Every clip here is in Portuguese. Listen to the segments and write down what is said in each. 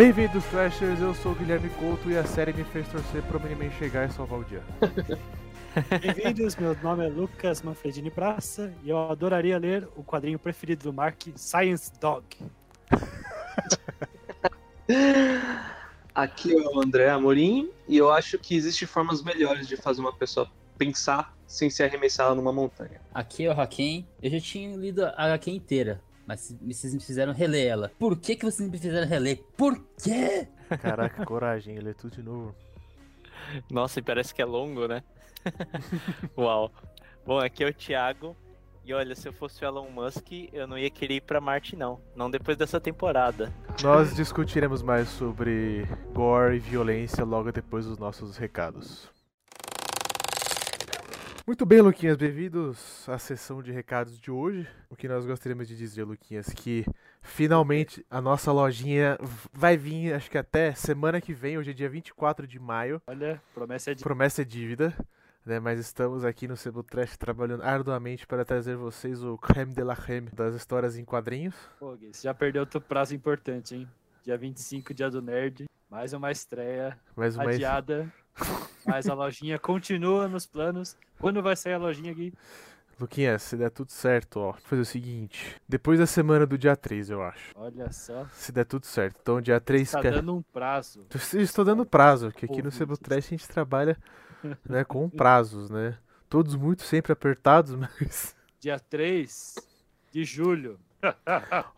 Bem-vindos, Trashers. Eu sou o Guilherme Couto e a série me fez torcer pro Miniman chegar e salvar o dia. Bem-vindos, meu nome é Lucas Manfredini Praça e eu adoraria ler o quadrinho preferido do Mark, Science Dog. Aqui é o André Amorim e eu acho que existem formas melhores de fazer uma pessoa pensar sem ser arremessada numa montanha. Aqui é o Hakim. Eu já tinha lido a HQ inteira, mas vocês me fizeram reler ela. Por que, que vocês me fizeram reler? Por quê? Caraca, coragem, ele é tudo de novo. Nossa, e parece que é longo, né? Uau. Bom, aqui é o Thiago. E olha, se eu fosse o Elon Musk, eu não ia querer ir pra Marte, não. Não depois dessa temporada. Nós discutiremos mais sobre gore e violência logo depois dos nossos recados. Muito bem, Luquinhas, bem-vindos à sessão de recados de hoje. O que nós gostaríamos de dizer, Luquinhas, que finalmente a nossa lojinha vai vir, acho que até semana que vem, hoje é dia 24 de maio. Olha, promessa é de... Promessa é dívida. Né, mas estamos aqui no Sebo Trash trabalhando arduamente para trazer vocês o creme de la creme das histórias em quadrinhos. Pô, Gui, você já perdeu outro prazo importante, hein? Dia 25, dia do Nerd. Mais uma estreia Mais uma adiada. Mas a lojinha continua nos planos. Quando vai sair a lojinha, Gui? Luquinhas, se der tudo certo, ó, vou fazer o seguinte. Depois da semana do dia 3, eu acho. Olha só. Se der tudo certo. Então, dia 3... Tá que- dando um prazo. Eu Estou dando prazo, que aqui no. Sebo Trash a gente trabalha né, com prazos, né? Todos muito sempre apertados, mas... Dia 3 de julho.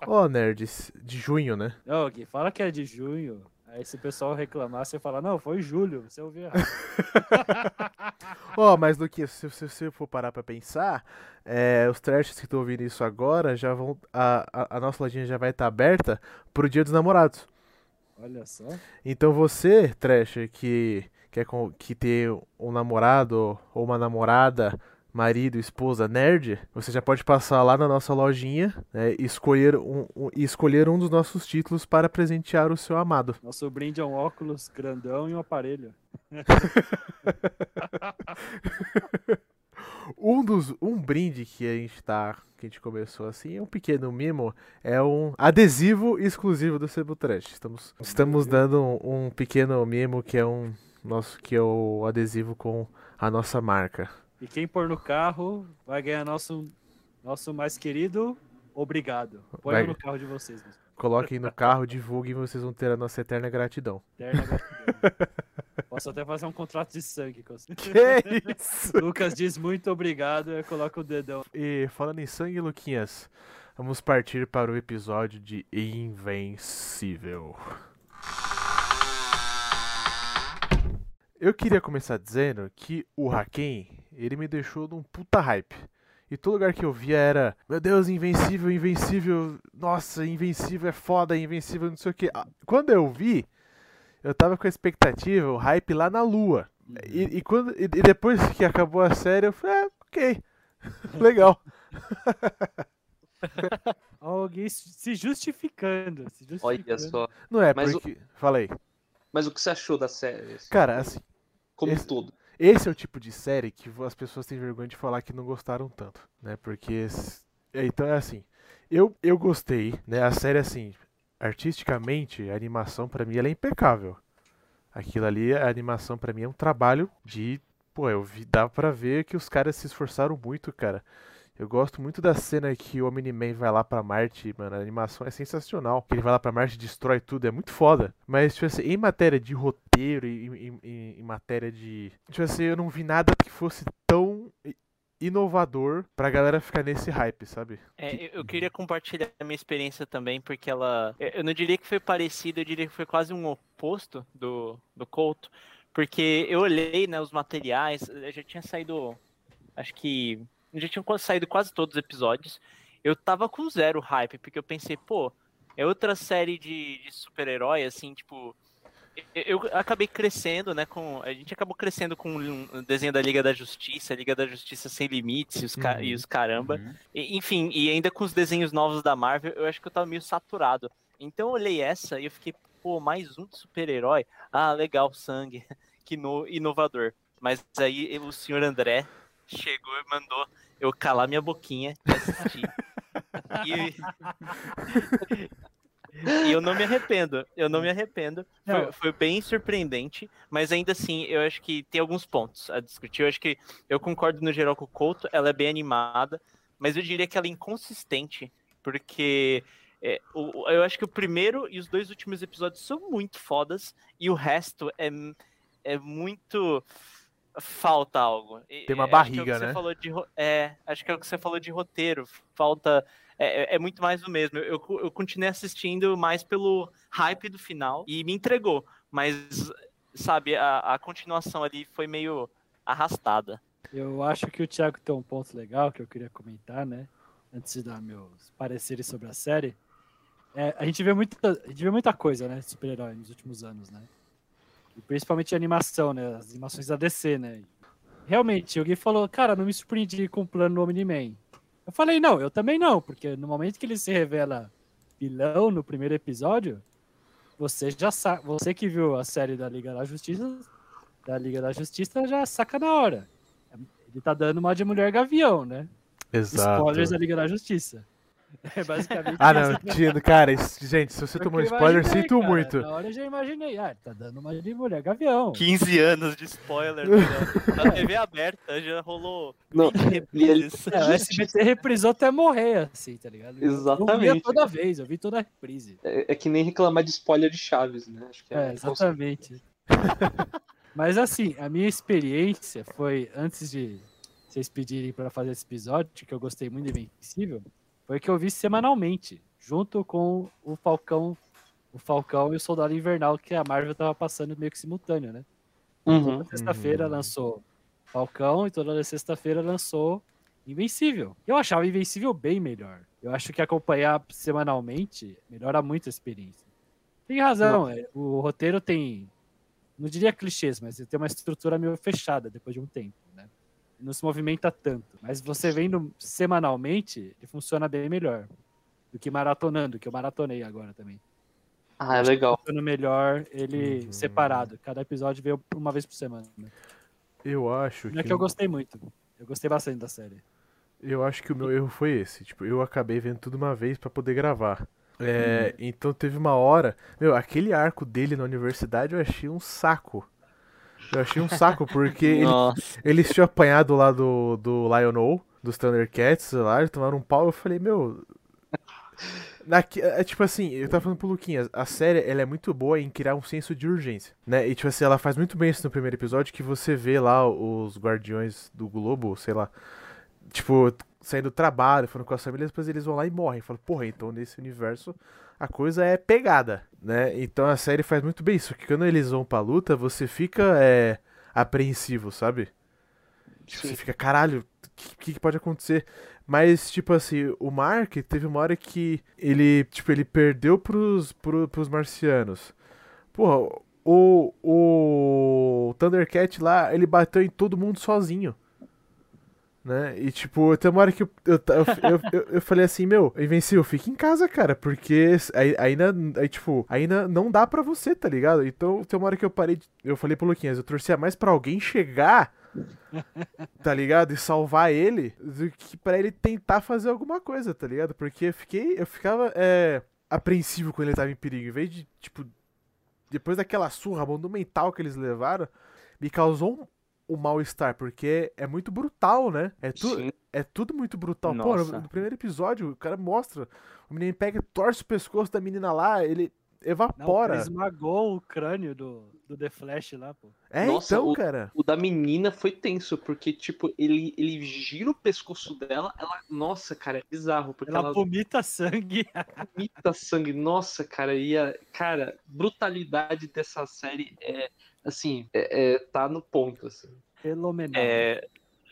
Ó, nerds, de junho, né? Não, Gui, fala que é de junho. Aí se o pessoal reclamar, você fala, não, foi julho, você ouviu errado. Ó, mas Luquinhas, se se você for parar pra pensar, é, os trashers que estão ouvindo isso agora já vão. A, a, a nossa lojinha já vai estar aberta pro Dia dos Namorados. Olha só. Então você, Trasher, que quer com- que ter um namorado ou uma namorada, marido, esposa nerd, você já pode passar lá na nossa lojinha né, e, escolher um, um- e escolher um dos nossos títulos para presentear o seu amado. Nosso brinde é um óculos grandão e um aparelho. Um dos um brinde que a gente tá que a gente começou assim, é um pequeno mimo, é um adesivo exclusivo do Sebo Trash. Estamos estamos dando um, um pequeno mimo que é um nosso que é o adesivo com a nossa marca. E quem pôr no carro vai ganhar nosso, nosso mais querido obrigado. Põe no carro de vocês. meus. Coloquem no carro, divulguem e vocês vão ter a nossa eterna gratidão. Eterna gratidão. Posso até fazer um contrato de sangue com você. Que isso? Lucas diz muito obrigado e coloca o dedão. E falando em sangue, Luquinhas, vamos partir para o episódio de Invencível. Eu queria começar dizendo que o Haken, ele me deixou num puta hype. E todo lugar que eu via era, meu Deus, invencível, invencível, nossa, invencível é foda, invencível, não sei o que. Quando eu vi, eu tava com a expectativa, o hype lá na lua. E, e quando, e, depois que acabou a série, eu falei, ah, ok, legal. Alguém se justificando. Se Olha justificando. só. Não é, Mas o- porque. Falei. Mas o que você achou da série? assim, Cara, assim, como esse- um todo? Esse é o tipo de série que as pessoas têm vergonha de falar que não gostaram tanto, né? Porque. é, Então é assim. Eu, eu gostei, né? A série, assim, artisticamente, a animação pra mim ela é impecável. Aquilo ali, a animação pra mim é um trabalho de. Pô, eu vi, dá pra ver que os caras se esforçaram muito, cara. Eu gosto muito da cena que o Omni-Man vai lá pra Marte, mano. A animação é sensacional. Ele vai lá pra Marte e destrói tudo, é muito foda. Mas, tipo assim, em matéria de roteiro e em, em- em- matéria de. Tipo assim, eu não vi nada que fosse tão inovador pra galera ficar nesse hype, sabe? É, eu, eu queria compartilhar a minha experiência também, porque ela. Eu não diria que foi parecido, eu diria que foi quase um oposto do, do Couto. Porque eu olhei, né, os materiais, eu já tinha saído. Acho que. Já tinham saído quase todos os episódios. Eu tava com zero hype, porque eu pensei, pô, é outra série de, de super-herói, assim, tipo. Eu, eu acabei crescendo, né? Com, a gente acabou crescendo com o desenho da Liga da Justiça, Liga da Justiça Sem Limites e os, ca- e Uhum. os caramba. Uhum. E- Enfim, e ainda com os desenhos novos da Marvel, eu acho que eu tava meio saturado. Então eu olhei essa e eu fiquei, pô, mais um super-herói. Ah, legal, sangue. Que no, inovador. Mas aí o senhor André chegou e mandou eu calar minha boquinha e assistir. E... e eu não me arrependo. Eu não me arrependo. Foi, Não. foi bem surpreendente, mas ainda assim, eu acho que tem alguns pontos a discutir. Eu acho que eu concordo no geral com o Couto, ela é bem animada, mas eu diria que ela é inconsistente, porque é, o- eu acho que o primeiro e os dois últimos episódios são muito fodas, e o resto é, é muito. Falta algo. Tem uma é, acho que é o que barriga, você né? falou de é, acho que é o que você falou de roteiro. Falta. É, é- é muito mais do mesmo. Eu, eu, eu continuei assistindo mais pelo hype do final e me entregou. Mas, sabe, a, a continuação ali foi meio arrastada. Eu acho que o Thiago tem um ponto legal que eu queria comentar, né? Antes de dar meus pareceres sobre a série. É, a, gente vê muita, a gente vê muita coisa, né? de Super-herói nos últimos anos, né? E principalmente a animação, né? As animações da DC, né? Realmente, alguém falou, cara, não me surpreendi com o plano do Omni-Man. Eu falei, não, eu também não, porque no momento que ele se revela vilão no primeiro episódio, você já sabe, você que viu a série da Liga da Justiça, da Liga da Justiça já saca na hora. Ele tá dando uma de mulher gavião, né? Exato. Spoilers da Liga da Justiça. É basicamente Ah, não, tio, cara, isso- gente, se você Porque tomou eu spoiler, imaginei, sinto cara, muito. Na hora eu já imaginei. Ah, tá dando uma de mulher gavião. 15 anos de spoiler né? na TV aberta, já rolou Não, 20 e ele- reprises. É, o SBT reprisou até morrer, assim, tá ligado? Eu- Eu Exatamente. via toda vez, eu vi toda a reprise. É, é que nem reclamar de spoiler de Chaves, né? Acho que É, exatamente. Mas assim, a minha experiência foi, antes de vocês pedirem pra fazer esse episódio, que eu gostei muito de Invencível, foi que eu vi semanalmente, junto com o Falcão, o Falcão e o Soldado Invernal, que a Marvel tava passando meio que simultâneo, né? Uhum. Toda sexta-feira lançou Falcão e toda sexta-feira lançou Invencível. Eu achava Invencível bem melhor. Eu acho que acompanhar semanalmente melhora muito a experiência. Tem razão, é, o roteiro tem, não diria clichês, mas ele tem uma estrutura meio fechada depois de um tempo, Não se movimenta tanto. Mas você vendo semanalmente, ele funciona bem melhor do que maratonando, que eu maratonei agora também. Ah, é legal. Funciona melhor ele Uhum. separado. Cada episódio veio uma vez por semana. né? Eu acho Não é que, que eu gostei muito. Eu gostei bastante da série. eu acho que o meu erro foi esse. Tipo, eu acabei vendo tudo uma vez pra poder gravar. É, Então teve uma hora. Meu, aquele arco dele na universidade eu achei um saco. Eu achei um saco, porque ele, eles tinham apanhado lá do, do Lionel, dos Thundercats lá, eles tomaram um pau. Eu falei, meu. Naqui, é tipo assim, eu tava falando pro Luquinhas, a série ela é muito boa em criar um senso de urgência, né? E tipo assim, ela faz muito bem isso no primeiro episódio, que você vê lá os guardiões do globo, sei lá, tipo, saindo do trabalho, falando com as famílias, depois eles vão lá e morrem. Fala, porra, então nesse universo a coisa é pegada, né? Então a série faz muito bem isso, que quando eles vão pra luta, você fica é, apreensivo, sabe? Tipo, você fica, caralho, o que, que pode acontecer? Mas, tipo assim, o Mark teve uma hora que ele, tipo, ele perdeu pros, pro, pros marcianos. Porra, o, o Thundercat lá, ele bateu em todo mundo sozinho. Né? E, tipo, tem uma hora que eu, eu, eu, eu, eu- falei assim, meu, Invencível, fica em casa, cara, porque aí- ainda, aí, tipo, ainda não dá pra você, tá ligado? Então, tem uma hora que eu parei, de- eu falei pro Luquinhas, eu torcia mais pra alguém chegar tá ligado? E salvar ele do que pra ele tentar fazer alguma coisa, tá ligado? Porque eu fiquei, eu ficava é, apreensivo quando ele tava em perigo. Em vez de, tipo, depois daquela surra monumental que eles levaram, me causou um mal-estar, porque é muito brutal, né? É, tu, Sim. é tudo muito brutal. Pô, no, Nossa. no primeiro episódio, o cara mostra, o menino pega, torce o pescoço da menina lá, ele Não, evapora. ele esmagou o crânio do, do The Flash lá, pô. É, Nossa, então, cara. O da menina foi tenso, porque, tipo, ele, ele gira o pescoço dela, ela. Nossa, cara, é bizarro, porque Ela ela, vomita sangue. vomita sangue. Nossa, cara, e a. Cara, brutalidade dessa série é. Assim, é, é- tá no ponto, assim. Fenomenal. É,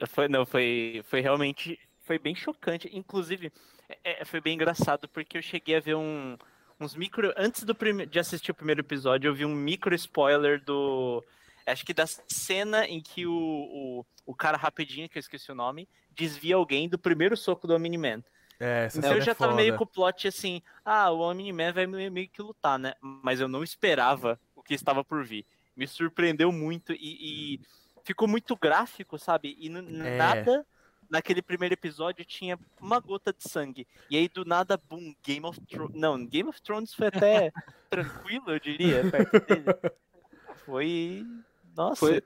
foi, não, foi, foi realmente, foi bem chocante. Inclusive, é, é, foi bem engraçado porque eu cheguei a ver um, uns micro, antes do prime- de assistir o primeiro episódio, eu vi um micro spoiler do, acho que da cena em que o, o, o cara rapidinho, que eu esqueci o nome, desvia alguém do primeiro soco do Omni-Man. É, essa Então eu já é tava foda. meio com o plot assim, ah, o Omni-Man vai meio meio que lutar, né? Mas eu não esperava o que estava por vir. Me surpreendeu muito e, e ficou muito gráfico, sabe? E n- É. nada naquele primeiro episódio tinha uma gota de sangue. E aí do nada, boom, Game of Thrones. Não, Game of Thrones foi até tranquilo, eu diria, perto dele. Foi. Nossa. Foi-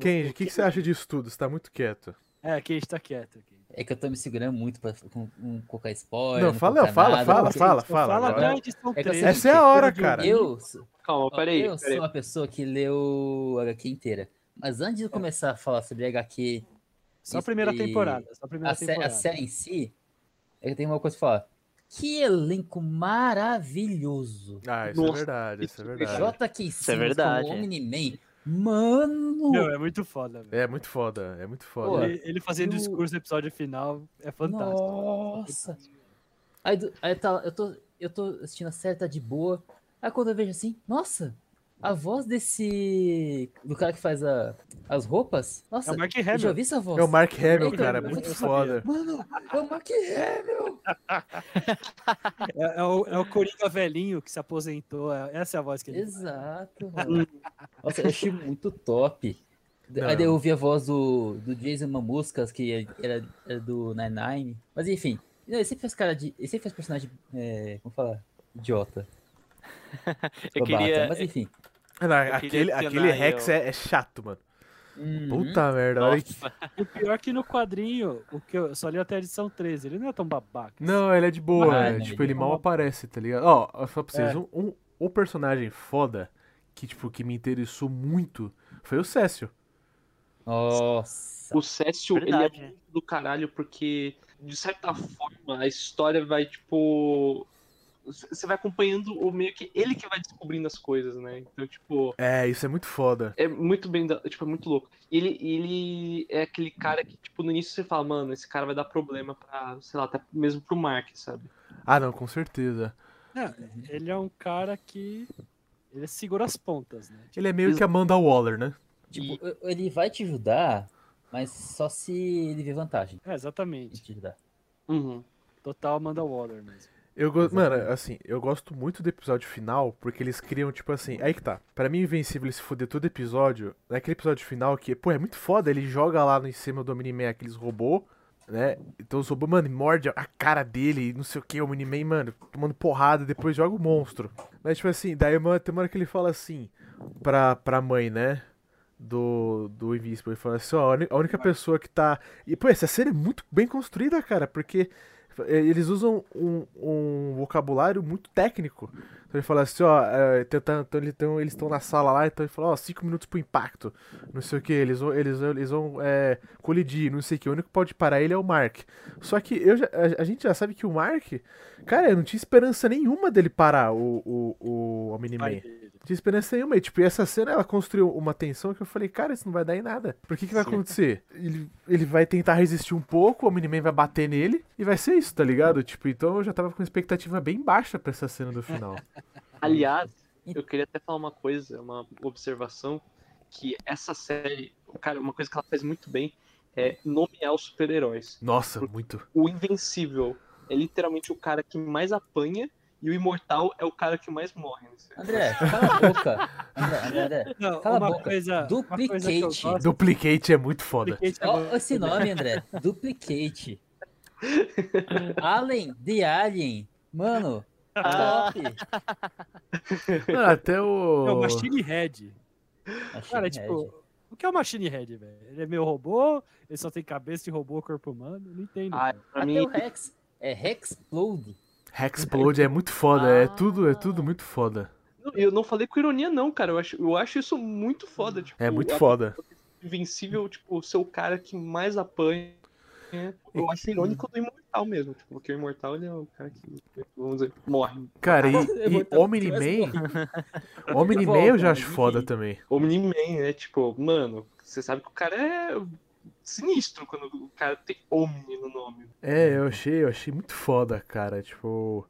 Kenji, o que, que você acha disso tudo? Você tá muito quieto. É, gente tá quieto. Aqui. É que eu tô me segurando muito pra com, com colocar spoiler. Não, fala, colocar fala, nada, fala, porque fala, fala. Fala agora. até a edição É que eu 13. sei Essa é a hora, cara. Eu, Calma, peraí. eu sou uma pessoa que leu a HQ inteira. Mas antes de eu começar a falar sobre a HQ, Só a primeira temporada. Só a primeira a, sé- a temporada. série em si, eu tenho uma coisa pra falar. Que elenco maravilhoso. Ah, isso é Nossa, verdade, isso é é verdade. J.K. Isso é Simmons verdade, como é. Omni-Man. Mano! Meu, é muito foda, velho. É muito foda, é muito Pô, foda. Ele, ele fazendo e o- discurso no episódio final é fantástico. Nossa! Aí, aí tá, eu tô, eu tô assistindo a série, tá de boa. Aí quando eu vejo assim, nossa, a voz desse. do cara que faz a, as roupas. Nossa, É o Mark eu já Hamill. ouvi essa voz. É o Mark Hamill, Então, cara, muito foda. Mano, é o Mark Hamill! É, é o, é o Coringa velhinho que se aposentou. é- essa é a voz que ele Exato, mano. Nossa, eu achei muito top. Não. Aí eu ouvi a voz do, do Jason Mamuscas, que era, era do Nine Nine. Mas enfim, ele sempre faz cara de. Ele sempre faz personagem. É, como falar? Idiota. Eu queria. Mas enfim. Não, Eu aquele, aquele Rex é, é chato, mano. Uhum. Puta merda. olha que- Nossa, O pior é que no quadrinho, o que eu só li até a edição 13, ele não é tão babaca. Não, ele é de boa. Ah, é, não, tipo, ele ele mal aparece, tá ligado? Ó, eu falo pra vocês, É. um, um, um personagem foda que, tipo, que me interessou muito foi o Cécio. Nossa. O Cécio, ele é Verdade. muito do caralho, porque, de certa forma, a história vai, tipo. Você vai acompanhando o meio que ele que vai descobrindo as coisas, né? Então, tipo, É, isso é muito foda. é muito bem. Tipo, é muito louco. E Ele, ele é aquele cara que, tipo, no início você fala, mano, esse cara vai dar problema pra, sei lá, até mesmo pro Mark, sabe? Ah, não, com certeza. É, ele é um cara que. Ele segura as pontas, né? Ele é meio que Amanda Waller, né? Tipo, ele vai te ajudar, mas só se ele ver vantagem É, exatamente. te ajudar. Uhum. Total Amanda Waller mesmo. Eu gosto, mano, assim, eu gosto muito do episódio final, porque eles criam, tipo assim, aí que tá. Pra mim, Invencível se fuder todo episódio, naquele episódio final que, pô, é muito foda, ele joga lá no em cima do Miniman aqueles robôs, né? Então os robôs, mano, morde a cara dele, não sei o que, o Miniman, mano, tomando porrada, depois joga o monstro. Mas, tipo assim, daí uma, tem uma hora que ele fala assim, pra, pra mãe, né? Do, do Invincible, ele fala assim, ó, a única pessoa que tá. E, pô, essa série é muito bem construída, cara, porque eles usam um, um vocabulário muito técnico. Então ele fala assim, ó, é, então então eles estão na sala lá, então ele fala, ó, cinco minutos pro impacto. Não sei o que, eles vão, eles, eles vão é, colidir, não sei o que. O único que pode parar ele é o Mark. Só que eu já- a, a gente já sabe que o Mark, cara, eu não tinha esperança nenhuma dele parar o, o, o, o Tinha esperança nenhuma. E, tipo, e essa cena ela construiu uma tensão que eu falei, cara, isso não vai dar em nada. Por que que vai Sim. acontecer? Ele, ele vai tentar resistir um pouco, o Miniman vai bater nele e vai ser isso, tá ligado? Tipo, então eu já tava com expectativa bem baixa pra essa cena do final. Aliás, eu queria até falar uma coisa, uma observação, que essa série, cara, uma coisa que ela faz muito bem é nomear os super-heróis. Nossa, muito. O Invencível é literalmente o cara que mais apanha e o Imortal é o cara que mais morre. né? André, cala a boca. André, André. Não, Cala a uma boca. coisa, Duplicate. Duplicate é muito foda. É esse nome, André. Duplicate. Alien, The Alien. Mano, Ah. top. Mano, até É o. Machine Head. Achei Cara, tipo, o que é o Machine Head, velho? Ele é meio robô, ele só tem cabeça de robô, corpo humano, não entendo. Ah, pra Até mim, o Rex. É Hexplode. Hexplode é muito foda, é Ah. tudo, é tudo muito foda. eu não falei com ironia, não, cara. Eu acho, eu acho isso muito foda. Tipo, É muito foda. Invencível, tipo, ser o cara que mais apanha. Eu acho irônico do Imortal mesmo, tipo, porque o Imortal ele é o cara que, vamos dizer, morre. Cara, e, e Omni-Man. Omni-Man eu já acho foda também. Omni-Man, né? Tipo, mano, você sabe que o cara é sinistro quando o cara tem Omni no nome. É, eu achei, eu achei muito foda, cara. Tipo,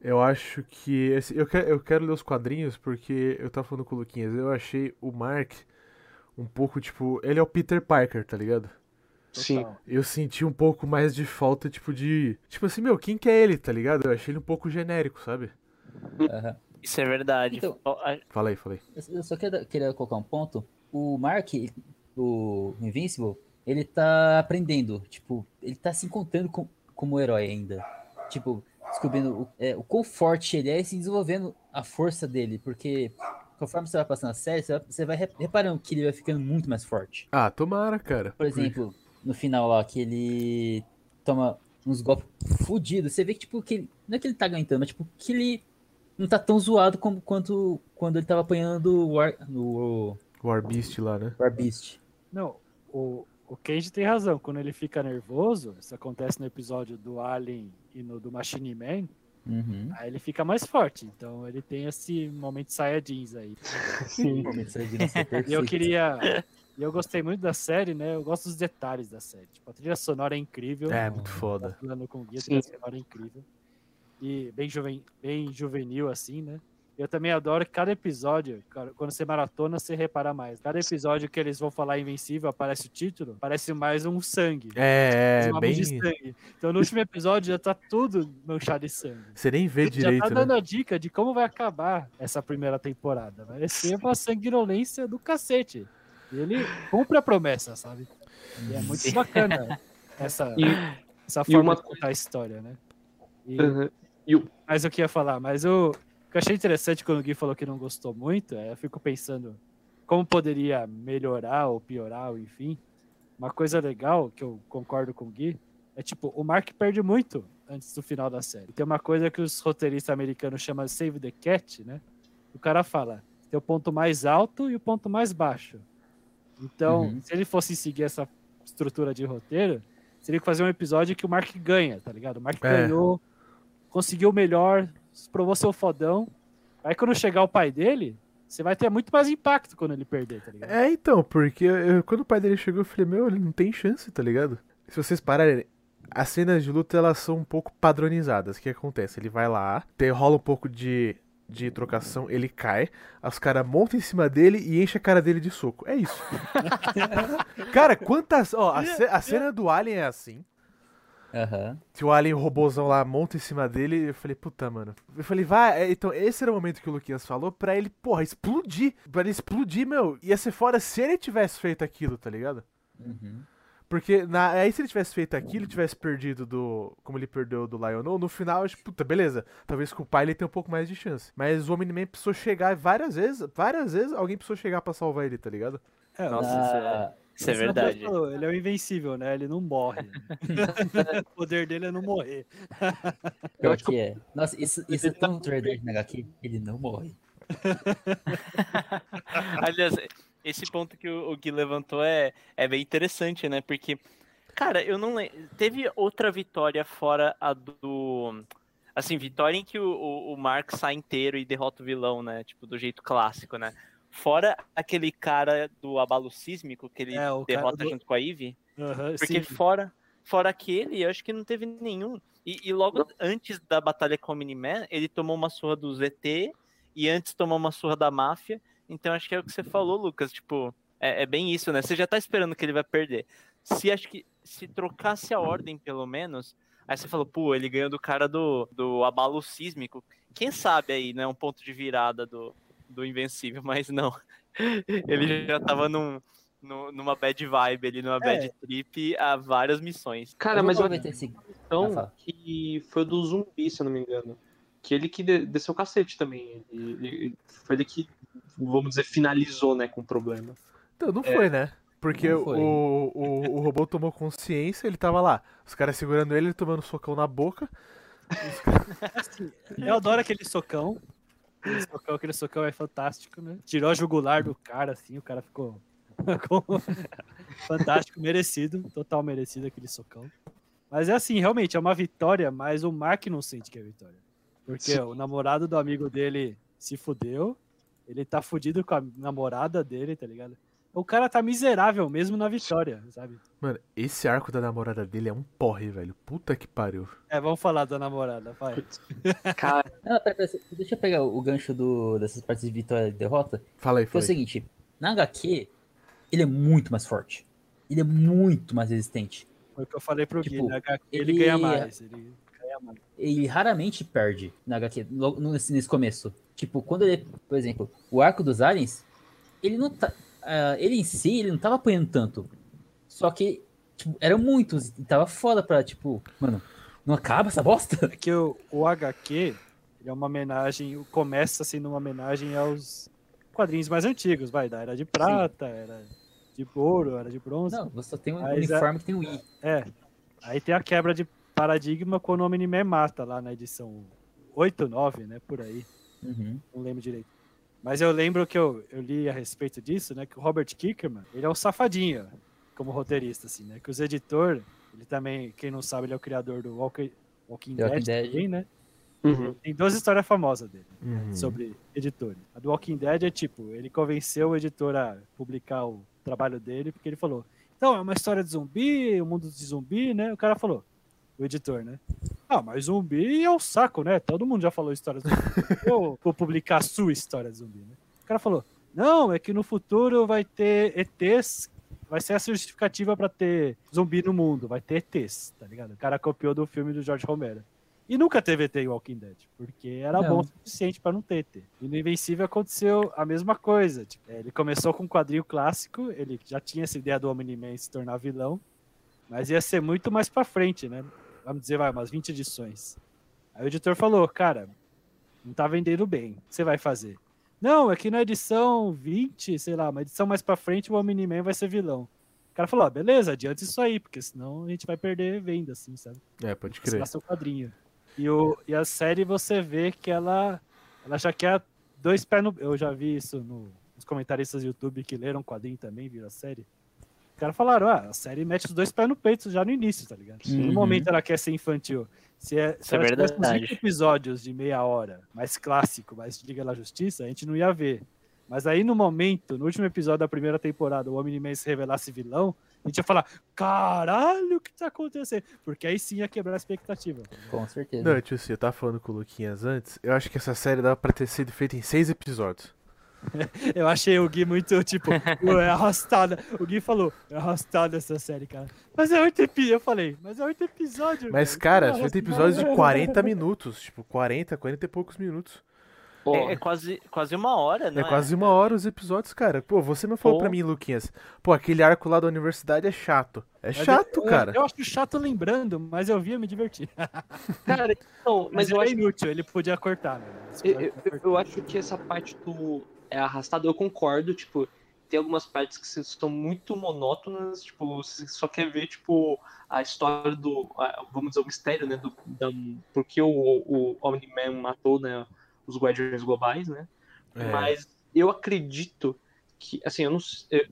eu acho que. esse- eu, quero, eu quero ler os quadrinhos porque eu tava falando com o Luquinhas. Eu achei o Mark um pouco, tipo. Ele é o Peter Parker, tá ligado? Sim. Total. Eu senti um pouco mais de falta, tipo, de. Tipo assim, meu, quem que é ele, tá ligado? Eu achei ele um pouco genérico, sabe? Aham. Isso é verdade. Então- Falei, falei. Eu eu só queria, queria colocar um ponto. O Mark, o Invincible, ele tá aprendendo. Tipo, ele tá se encontrando com, como herói ainda. Tipo, descobrindo o, é, o quão forte ele é e se desenvolvendo a força dele. Porque conforme você vai passando a série, você vai, você vai re- reparando que ele vai ficando muito mais forte. Ah, tomara, cara. Por exemplo, no final lá, que ele toma uns golpes fudidos. Você vê que, tipo, que ele, não é que ele tá aguentando, mas, tipo, que ele não tá tão zoado como quanto quando ele tava apanhando o War, no War Beast lá, né? War Beast. Não, o, o Kenji tem razão. Quando ele fica nervoso, isso acontece no episódio do Alien e no do Machine Man, Uhum. aí ele fica mais forte. Então ele tem esse momento de saia jeans aí. Sim. Momento de ser E eu queria. E eu gostei muito da série, né? Eu gosto dos detalhes da série. Tipo, a trilha sonora é incrível. É, muito Tá foda. falando com guia, a trilha sonora é incrível. E bem, juven, bem juvenil, assim, né? Eu também adoro que cada episódio, cara, quando você maratona, você repara mais. Cada episódio que eles vão falar Invencível, aparece o título, parece mais um sangue. É, é, uma bem. de sangue. Então no último episódio já tá tudo manchado de sangue. Você nem vê já direito, tá né? dando a dica de como vai acabar essa primeira temporada. Vai ser uma sanguinolência do cacete. E ele cumpre a promessa, sabe? E é muito bacana essa, E, essa forma uma de contar a história, né? E, Uhum. E o- Mas eu queria falar, mas o o que eu achei interessante quando o Gui falou que não gostou muito, é, eu fico pensando como poderia melhorar ou piorar, ou enfim. Uma coisa legal, que eu concordo com o Gui, é tipo, o Mark perde muito antes do final da série. Tem uma coisa que os roteiristas americanos chamam de Save the Cat, né? O cara fala, tem o ponto mais alto e o ponto mais baixo. Então, Uhum. se ele fosse seguir essa estrutura de roteiro, seria que fazer um episódio que o Mark ganha, tá ligado? O Mark É. ganhou, conseguiu o melhor, provou seu fodão. Aí quando chegar o pai dele, você vai ter muito mais impacto quando ele perder, tá ligado? É, então, porque eu- quando o pai dele chegou, eu falei, meu, ele não tem chance, tá ligado? Se vocês pararem, as cenas de luta, elas são um pouco padronizadas. O que acontece? Ele vai lá, tem, rola um pouco de, de trocação, ele cai, os caras montam em cima dele e enchem a cara dele de soco. É isso. cara, quantas... Ó, a, a cena do Alien é assim. Aham. que o Alien robôzão lá monta em cima dele, eu falei, puta, mano. Eu falei, vai, é, então, esse era o momento que o Luquinhas falou pra ele, porra, explodir. Pra ele explodir, meu, ia ser fora se ele tivesse feito aquilo, tá ligado? Uhum. Porque na, aí se ele tivesse feito aquilo, tivesse perdido do. Como ele perdeu do Lionel, no final, eu acho, puta, beleza. Talvez com o pai ele tenha um pouco mais de chance. Mas o Omni-Man precisou chegar várias vezes, várias vezes, alguém precisou chegar pra salvar ele, tá ligado? É, Nossa, o- isso é, Ah, isso é Sandro verdade. falou, ele é o invencível, né? Ele não morre. o poder dele é não morrer. pior acho que que é. Nossa, isso, isso é tão verdade na HQ. Ele não morre. Aliás, esse ponto que o o Gui levantou é, é bem interessante, né? Porque, cara, eu não lembro. Teve outra vitória fora a do. Assim, vitória em que o, o, o Mark sai inteiro e derrota o vilão, né? Tipo, do jeito clássico, né? Fora aquele cara do abalo sísmico que ele É, derrota do- junto com a Eve. Aham, Porque sim. fora, fora aquele, eu acho que não teve nenhum. E, e logo antes da batalha com o Miniman, ele tomou uma surra do ZT e antes tomou uma surra da máfia. Então acho que é o que você falou, Lucas. Tipo, é, é bem isso, né? Você já tá esperando que ele vai perder. Se acho que se trocasse a ordem, pelo menos, aí você falou, pô, ele ganhou do cara do, do abalo sísmico. Quem sabe aí, né? Um ponto de virada do, do Invencível, mas não. Ele já tava num, num- numa bad vibe ali, numa bad trip há várias missões. Cara, vou mas eu então que foi o do zumbi, se eu não me engano. Que ele que de- desceu o cacete também. Ele, ele- foi ele que, vamos dizer, finalizou, né, com o problema. Então, não foi, né? Porque o, o, o robô tomou consciência, ele tava lá. Os caras segurando ele, ele tomando socão na boca. Os caras- Eu adoro aquele socão. Aquele socão, aquele socão é fantástico, né? Tirou a jugular do cara, assim, o cara ficou. fantástico, merecido, total merecido aquele socão. Mas é assim, realmente, é uma vitória, mas o Mark não sente que é vitória. Porque Sim. o namorado do amigo dele se fudeu, ele tá fudido com a namorada dele, tá ligado? O cara tá miserável mesmo na vitória, sabe? Mano, esse arco da namorada dele é um porre, velho. Puta que pariu. É, vamos falar da namorada, vai. Cara, Não, pera, pera, deixa eu pegar o gancho do, dessas partes de vitória e derrota. Fala aí, é o fala aí. seguinte, na HQ, ele é muito mais forte. Ele é muito mais resistente. Foi o que eu falei pro Gui, Tipo, né? ele, ele- ganha mais. Ele ganha mais. Ele raramente perde na HQ, logo nesse, nesse começo. Tipo, quando ele, por exemplo, o arco dos aliens, ele não tá. Ah, ele em si, ele não tava apanhando tanto. Só que tipo, eram muitos. E tava foda pra, tipo, mano, não acaba essa bosta? É que o, o HQ é uma homenagem, começa sendo uma homenagem aos quadrinhos mais antigos, vai, da Era de Prata, era de ouro, era de bronze. Não, você só tem um Mas uniforme que tem o I. É. Aí tem a quebra de paradigma quando o Omni-Man mata lá na edição 8, 9, né, por aí. Uhum. não lembro direito. Mas eu lembro que eu, eu li a respeito disso, né? Que o Robert Kickerman, ele é um safadinho como roteirista, assim, né? Que os editores, ele também, quem não sabe, ele é o criador do Walking, Walking The Walking Dead, Dead. também, né? Uhum. Tem duas histórias famosas dele, Uhum. sobre editores. A do Walking Dead é tipo, ele convenceu o editor a publicar o trabalho dele, porque ele falou, então, é uma história de zumbi, o mundo de zumbi, né? O cara falou, o editor, né? Ah, mas zumbi é o saco, né? Todo mundo já falou história zumbi. Eu vou publicar a sua história zumbi, né? O cara falou, não, é que no futuro vai ter ETs, vai ser a justificativa pra ter zumbi no mundo, vai ter ETs, tá ligado? O cara copiou do filme do George Romero. E nunca teve ET em Walking Dead, porque era Não. bom o suficiente pra não ter ET. E no Invencível aconteceu a mesma coisa. Tipo, ele começou com um quadrinho clássico, ele já tinha essa ideia do Omni-Man se tornar vilão, mas ia ser muito mais pra frente, né? Vamos dizer, vai, umas 20 edições. Aí o editor falou, cara, não tá vendendo bem, o que você vai fazer? Não, é que na edição 20, sei lá, uma edição mais pra frente, o Omni-Man vai ser vilão. O cara falou, ah, beleza, adianta isso aí, porque senão a gente vai perder venda, assim, sabe? É, pode crer. o quadrinho. E, o, e a série você vê que ela, ela já quer dois pés no. Eu já vi isso no, nos comentaristas do YouTube que leram o quadrinho também, viram a série. Os caras falaram, ah, a série mete os dois pés no peito já no início, tá ligado? Uhum. No momento ela quer ser infantil. Se, é, se é ela tivesse uns verdade. 20 episódios de meia hora, mais clássico, mais Liga da Justiça, a gente não ia ver. Mas aí no momento, no último episódio da primeira temporada, o Omni-Man se revelasse vilão, a gente ia falar, caralho, o que tá acontecendo? Porque aí sim ia quebrar a expectativa. tá? Com certeza. Não, tio, eu tava falando com o Luquinhas antes. Eu acho que essa série dava pra ter sido feita em seis episódios. Eu achei o Gui muito, tipo, "Pô, é arrastada. O Gui falou, é arrastada essa série, cara. Mas é oito episódios. Eu falei, mas é oito episódios. Mas, cara. cara, feita episódios de 40 minutos. Tipo, 40, 40 e poucos minutos. Pô, É, é quase, quase uma hora, né? É quase uma hora os episódios, cara. Pô, você me falou Pô. pra mim, Luquinhas. Pô, aquele arco lá da universidade é chato. É Mas chato, eu, cara. Eu, acho chato lembrando, mas eu via me divertir. cara, então, Mas mas eu é acho inútil, ele podia cortar, né? Eu, eu- eu acho que essa parte do é arrastado, eu concordo, tipo, tem algumas partes que são muito monótonas, tipo, você só quer ver, tipo, a história do, vamos dizer, o mistério, né, do, da, porque o, o Omni-Man matou, né, os Guardiões Globais, né, É. mas eu acredito que, assim, eu, não,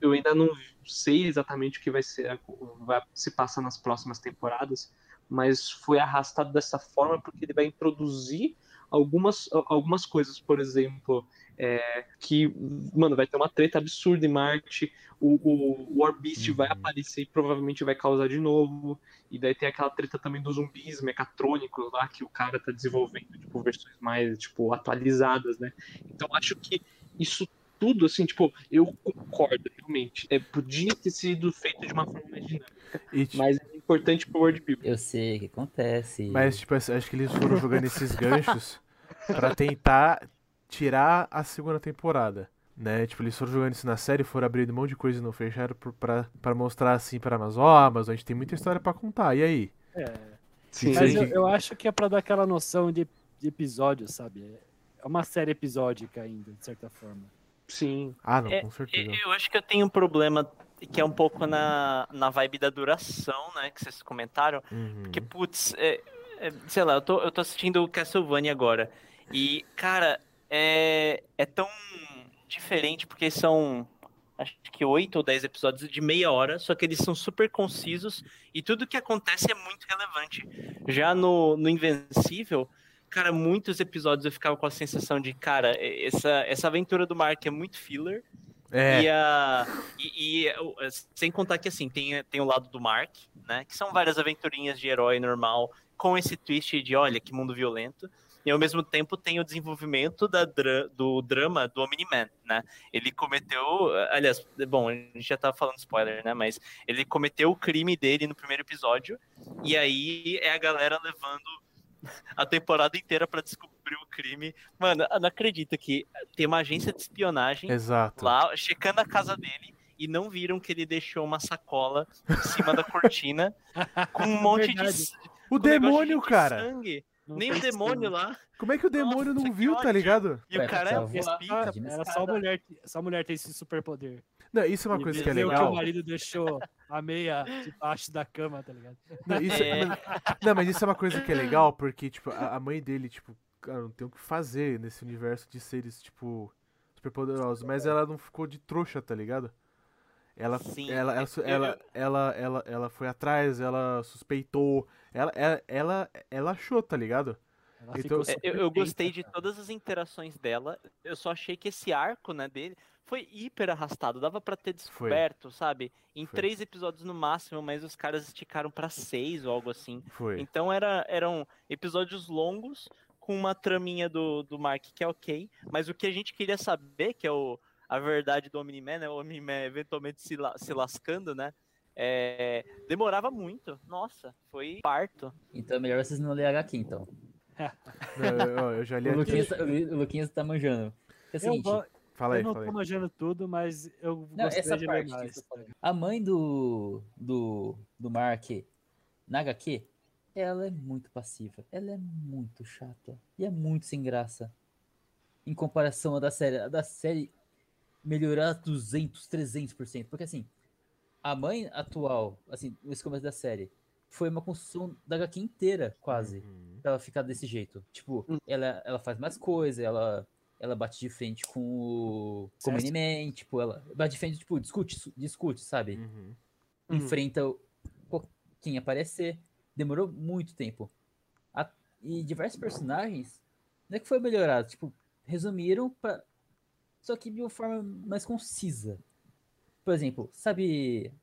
eu ainda não sei exatamente o que vai ser, vai se passar nas próximas temporadas, mas foi arrastado dessa forma porque ele vai introduzir algumas, algumas coisas, por exemplo, é, que, mano, vai ter uma treta absurda em Marte, o, o, Orbist Uhum. vai aparecer e provavelmente vai causar de novo, e daí tem aquela treta também dos zumbis mecatrônicos lá, que o cara tá desenvolvendo, tipo, versões mais, tipo, atualizadas, né? Então acho que isso tudo, assim, tipo, eu concordo, realmente. É, podia ter sido feito de uma forma mais dinâmica, E, ti- mas é importante pro World Building. Eu sei o que acontece. Mas, tipo, acho que eles foram jogando esses ganchos pra tentar tirar a segunda temporada. Né? Tipo, eles foram jogando isso na série, foram abrindo um monte de coisa e não fecharam pra mostrar assim pra Amazon, ó, Amazon, a gente tem muita história pra contar, e aí? É, Sim. mas Sim. eu, eu acho que é pra dar aquela noção de, de episódio, sabe? É uma série episódica ainda, de certa forma. Sim. Ah, não, É, com certeza. Eu acho que eu tenho um problema que é um pouco na, na vibe da duração, né? Que vocês comentaram. Uhum. Porque, putz, é- é, sei lá, eu tô, eu tô assistindo Castlevania agora. E, cara, é, é tão diferente porque são acho que oito ou dez episódios de meia hora, só que eles são super concisos e tudo que acontece é muito relevante. Já no, no Invencível, cara, muitos episódios eu ficava com a sensação de, cara, essa, essa aventura do Mark é muito filler. É, E, a, e, e, o- sem contar que assim, tem, tem o lado do Mark, né? Que são várias aventurinhas de herói normal, com esse twist de olha que mundo violento. E ao mesmo tempo tem o desenvolvimento da dra- do drama do Omni-Man, né? Ele cometeu. Aliás, bom, a gente já tá falando spoiler, né? Mas ele cometeu o crime dele no primeiro episódio. E aí é a galera levando a temporada inteira pra descobrir o crime. Mano, eu não acredito que tem uma agência de espionagem exato. lá, checando a casa dele, e não viram que ele deixou uma sacola em cima da cortina com um monte de, Verdade. s- O demônio, de cara. sangue. Não Nem o demônio lá. Como é que o demônio Nossa, não viu, tá ligado? E o cara. Imagina Era só mulher, só mulher tem esse superpoder. Não, isso é uma E coisa que é legal. que o marido deixou a meia debaixo da cama, tá ligado? Não, isso é- É. mas- não, mas isso é uma coisa que é legal, porque, tipo, a, a mãe dele, tipo, cara, não tem o que fazer nesse universo de seres, tipo, superpoderosos. Mas ela não ficou de trouxa, tá ligado? Ela, Sim, ela, ela, eu- ela, ela, ela, ela foi atrás, ela suspeitou, ela, ela, ela, ela achou, tá ligado? Ela Então- ficou É, Eu, eu gostei de todas as interações dela. Eu só achei que esse arco, né, dele foi hiper arrastado. Dava pra ter descoberto, sabe? Em Foi. três episódios no máximo, mas os caras esticaram pra seis ou algo assim. Foi. Então era, eram episódios longos com uma traminha do, do Mark que é ok. Mas o que a gente queria saber, que é o, a verdade do Omni-Man, né? O Omni-Man eventualmente se, la- se lascando, né? É, demorava muito. Nossa, foi parto. Então é melhor vocês não lerem HQ, então. Não, eu, eu já li O aqui. Luquinhas, tá- o Luquinhas tá manjando. É o Eu, seguinte, vou- Fala aí, eu não fala tô aí. manjando tudo, mas eu Não, essa de parte mais. ligado? a mãe do, do, do Mark na HQ, ela é muito passiva. Ela é muito chata. E é muito sem graça. Em comparação à da série. A da série melhorar 200, 300%. Porque assim, a mãe atual, assim, nesse começo da série, foi uma construção da HQ inteira, quase. Uhum. pra ela ficar desse jeito. Tipo, Hum. ela, ela faz mais coisa, ela, ela bate de frente com o, com o. Miniman, tipo, ela bate de frente, tipo, discute, discute, sabe? Uhum. Uhum. Enfrenta o- quem aparecer. Demorou muito tempo. A- e diversos personagens, não é que foi melhorado, tipo, resumiram pra. Só que de uma forma mais concisa. Por exemplo, sabe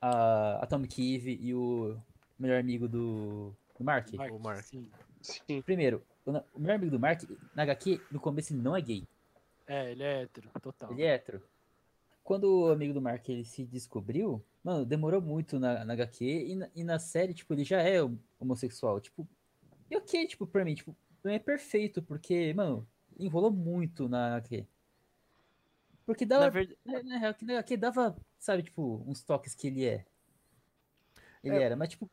a Atomic Eve e o melhor amigo do, do Mark? O Mark. Sim. Sim. Primeiro, o, melhor amigo do Mark, na HQ, no começo ele não é gay. É, ele é hétero, total. Ele é hétero. Quando o amigo do Mark ele se descobriu, mano, demorou muito na, na HQ e na, e na série, tipo, ele já é hom- homossexual. Tipo, e ok, tipo, pra mim, tipo, não é perfeito, porque, mano, enrolou muito na HQ. Porque Na dava, verdade, na, na real, que na HQ dava, sabe, tipo, uns toques que ele é. Ele É. era, mas tipo.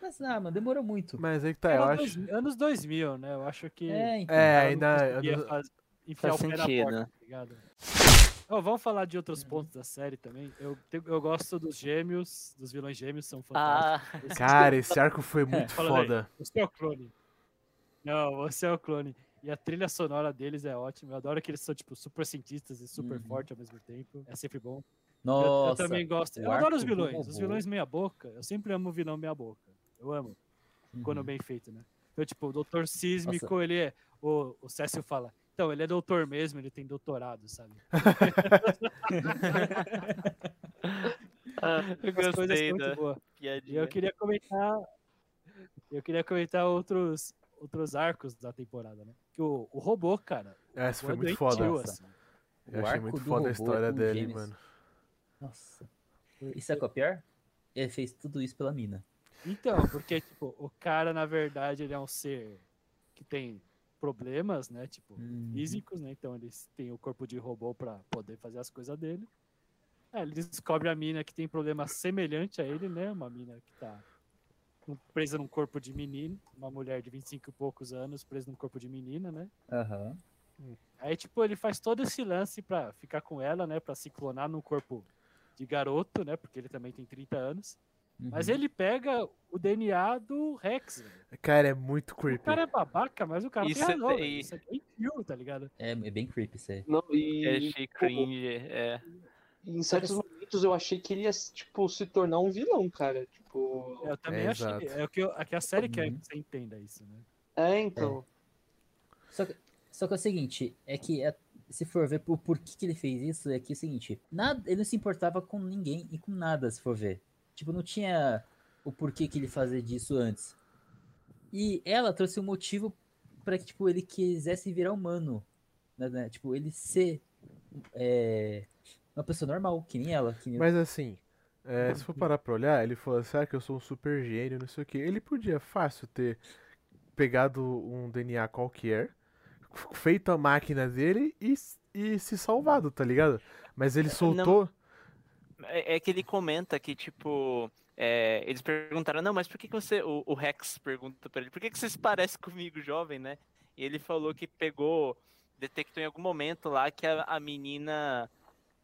Mas, ah, mano, demorou muito. Mas aí que tá, eu Era acho. dois- anos 2000, né? Eu acho que. É, então. É, não ainda. eu não- enfiar Faz o pé na sentido, porta, né? tá ligado? Ó, vamos falar de outros pontos da série também. Eu, eu gosto dos gêmeos, dos vilões gêmeos, são fantásticos. ah, Cara, esse arco foi muito Fala aí. foda. Você é o clone. Não, você é o clone. E a trilha sonora deles é ótima. Eu adoro que eles são, tipo, super cientistas e super Uhum. fortes ao mesmo tempo. É sempre bom. Eu- Nossa. eu, também gosto. Eu adoro os vilões. Os vilões meia boca. Eu sempre amo o vilão meia boca. Eu amo. Quando Uhum. bem feito, né? Então, tipo, o doutor sísmico, ele é. O, o Cécio fala. Então, ele é doutor mesmo, ele tem doutorado, sabe? eu As coisas gostei da. E eu queria comentar. Eu queria comentar outros, outros arcos da temporada, né? Que o, o robô, cara. Essa foi muito foda. Nossa. assim. Eu O achei muito foda a história dele, mano. Nossa. Qual é o pior? Ele fez tudo isso pela mina. Então, porque, tipo, o cara, na verdade, ele é um ser que tem problemas, né? Tipo, Uhum. físicos, né? Então eles têm o corpo de robô pra poder fazer as coisas dele. É, ele descobre a mina que tem problema semelhante a ele, né? Uma mina que tá presa num corpo de menino, uma mulher de 25 e poucos anos presa num corpo de menina, né? Aham. Aí, tipo, ele faz todo esse lance pra ficar com ela, né? Pra se clonar num corpo de garoto, né? Porque ele também tem 30 anos. Mas Uhum. ele pega o DNA do Rex, velho. Cara, é muito O creepy. cara é babaca, mas o cara Isso tem é- razão, e- Isso é bem fio, tá ligado? É, é bem creepy isso aí. Não, e, Achei cringe, é. e em certos momentos eu achei que ele ia, tipo, se tornar um vilão, cara. Tipo. Eu também É, achei. exato. É o que, eu, é que a série quer Uhum. que você entenda isso, né? É, então. Só que, só que é o seguinte, é que é- se for ver por, por que, que ele fez isso, é que é o seguinte, nada, ele não se importava com ninguém e com nada, se for ver. Tipo, não tinha o porquê que ele fazia disso antes. E ela trouxe um motivo para que, tipo, ele quisesse virar humano. né, né? Tipo, ele ser é, uma pessoa normal, que nem ela. Que nem... Mas assim, é, se for parar pra olhar, ele falou assim, ah, que eu sou um super gênio, não sei o que. Ele podia fácil ter pegado um DNA qualquer, feito a máquina dele e, e se salvado, tá ligado? Mas ele soltou. É, é que ele comenta que, tipo, é, eles perguntaram, não, mas por que, que você. O, o Rex pergunta pra ele, por que, que você se parece comigo, jovem, né? E ele falou que pegou, detectou em algum momento lá que a, a menina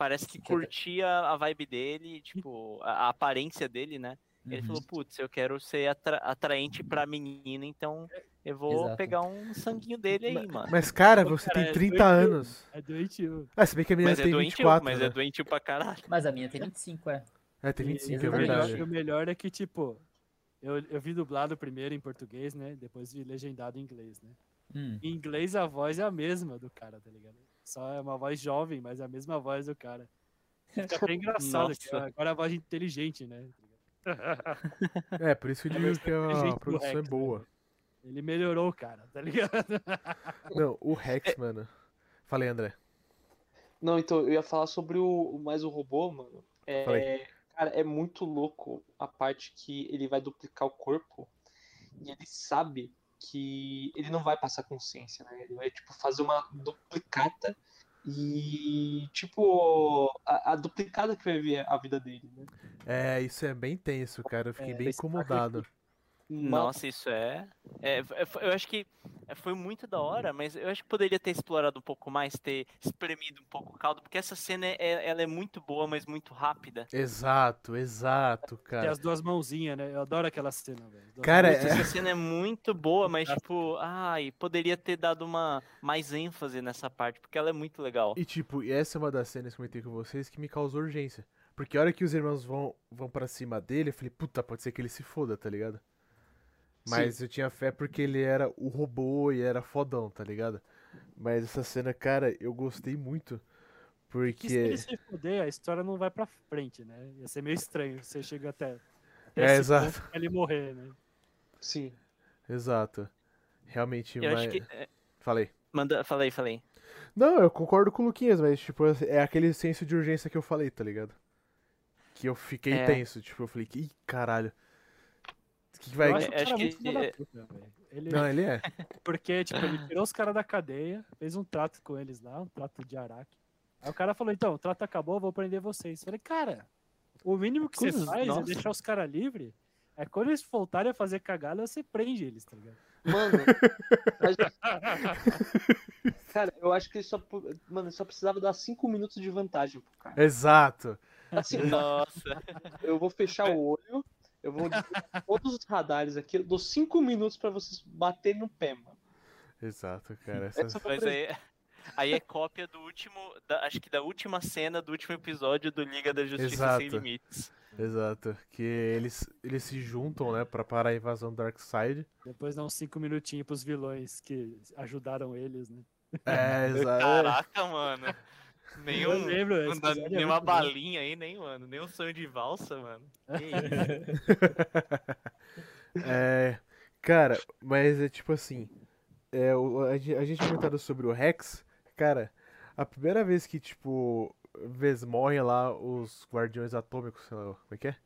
parece que curtia a vibe dele, tipo, a, a aparência dele, né? Ele Uhum. falou, putz, eu quero ser atra- atraente pra menina, então eu vou Exato. pegar um sanguinho dele aí, mano. Mas, cara, você cara, tem é 30 doentio. anos. É doentio. Ah, se bem que a menina Mas é tem doentio, 24, mas né? é doentio pra caralho. Mas a minha tem 25, é. É, tem E- 25, e é verdade. e o melhor é que, tipo, eu, eu vi dublado primeiro em português, né? Depois vi legendado em inglês, né? Hum. Em inglês a voz é a mesma do cara, tá ligado? Só é uma voz jovem, mas é a mesma voz do cara. Fica bem engraçado, agora a voz inteligente, né? É, por isso que eu É digo mesmo que a produção é Rex, né? boa. Ele melhorou cara, tá ligado? Não, o Rex, mano. Falei, André. Não, então eu ia falar sobre o mais o robô, mano. É, Falei. cara, é muito louco a parte que ele vai duplicar o corpo e ele sabe que ele não vai passar consciência, né? Ele vai tipo fazer uma duplicata e tipo a, a duplicada que vai ver a vida dele, né? É, isso é bem tenso, cara. Eu fiquei É, bem incomodado. Nossa, isso é... é- é- Eu acho que foi muito da hora, mas eu acho que poderia ter explorado um pouco mais, ter espremido um pouco o caldo, porque essa cena é, ela é muito boa, mas muito rápida. Exato, exato, Tem cara. as duas mãozinhas, né? Eu adoro aquela cena, velho. Cara, mãozinhas. Essa cena é muito boa, mas tipo, ai, poderia ter dado uma mais ênfase nessa parte, porque ela é muito legal. E tipo, e essa é uma das cenas que eu comentei com vocês que me causou urgência. Porque a hora que os irmãos vão, vão pra cima dele, eu falei, puta, pode ser que ele se foda, tá ligado? Mas eu tinha fé porque ele era o robô e era fodão, tá ligado? Mas essa cena, cara, eu gostei muito. Que se ele Porque. se fuder, a história não vai pra frente, né? Ia ser meio estranho. Você chega até, até É, exato. ponto pra ele morrer, né? Sim. Exato. Realmente, Eu mas... acho que. é, Falei. Manda, falei, falei. Não, eu concordo com o Luquinhas, mas, tipo, é aquele senso de urgência que eu falei, tá ligado? Que eu fiquei É. tenso, tipo, eu falei, ih, caralho. Que, que vai. Eu acho, É, o cara acho muito que- é- puta. Ele, Não, ele é. Porque, tipo, ele tirou os caras da cadeia, fez um trato com eles lá, um trato de araque. Aí o cara falou, então, o trato acabou, eu vou prender vocês. Eu falei, cara, o mínimo que você faz nossa. é deixar os caras livres. É quando eles voltarem a fazer cagada, você prende eles, tá ligado? Mano, cara, eu acho que ele só, mano, ele só precisava dar 5 minutos de vantagem pro cara. Exato. Assim, Nossa. eu vou fechar o olho, eu vou todos os radares aqui, eu dou 5 minutos pra vocês baterem no pé, mano. Exato, cara. Essa... Essa Mas aí, aí é cópia do último. da- acho que da última cena do último episódio do Liga da Justiça Sem Exato. Limites. Exato. Que eles, eles se juntam, né, pra parar a invasão do Darkseid. Depois dá uns cinco minutinhos pros vilões que ajudaram eles, né? É, exato. Caraca, mano. Eu Nenhum. lembro, Não esse dá episódio é nenhuma muito bom. balinha aí, nem, mano. Nem um sonho de valsa, mano. Que isso? É, cara, mas é tipo assim, é, o- a, a gente comentado sobre o Rex, cara, a primeira vez que, tipo, vez morrem lá os guardiões atômicos, sei lá, como é que é?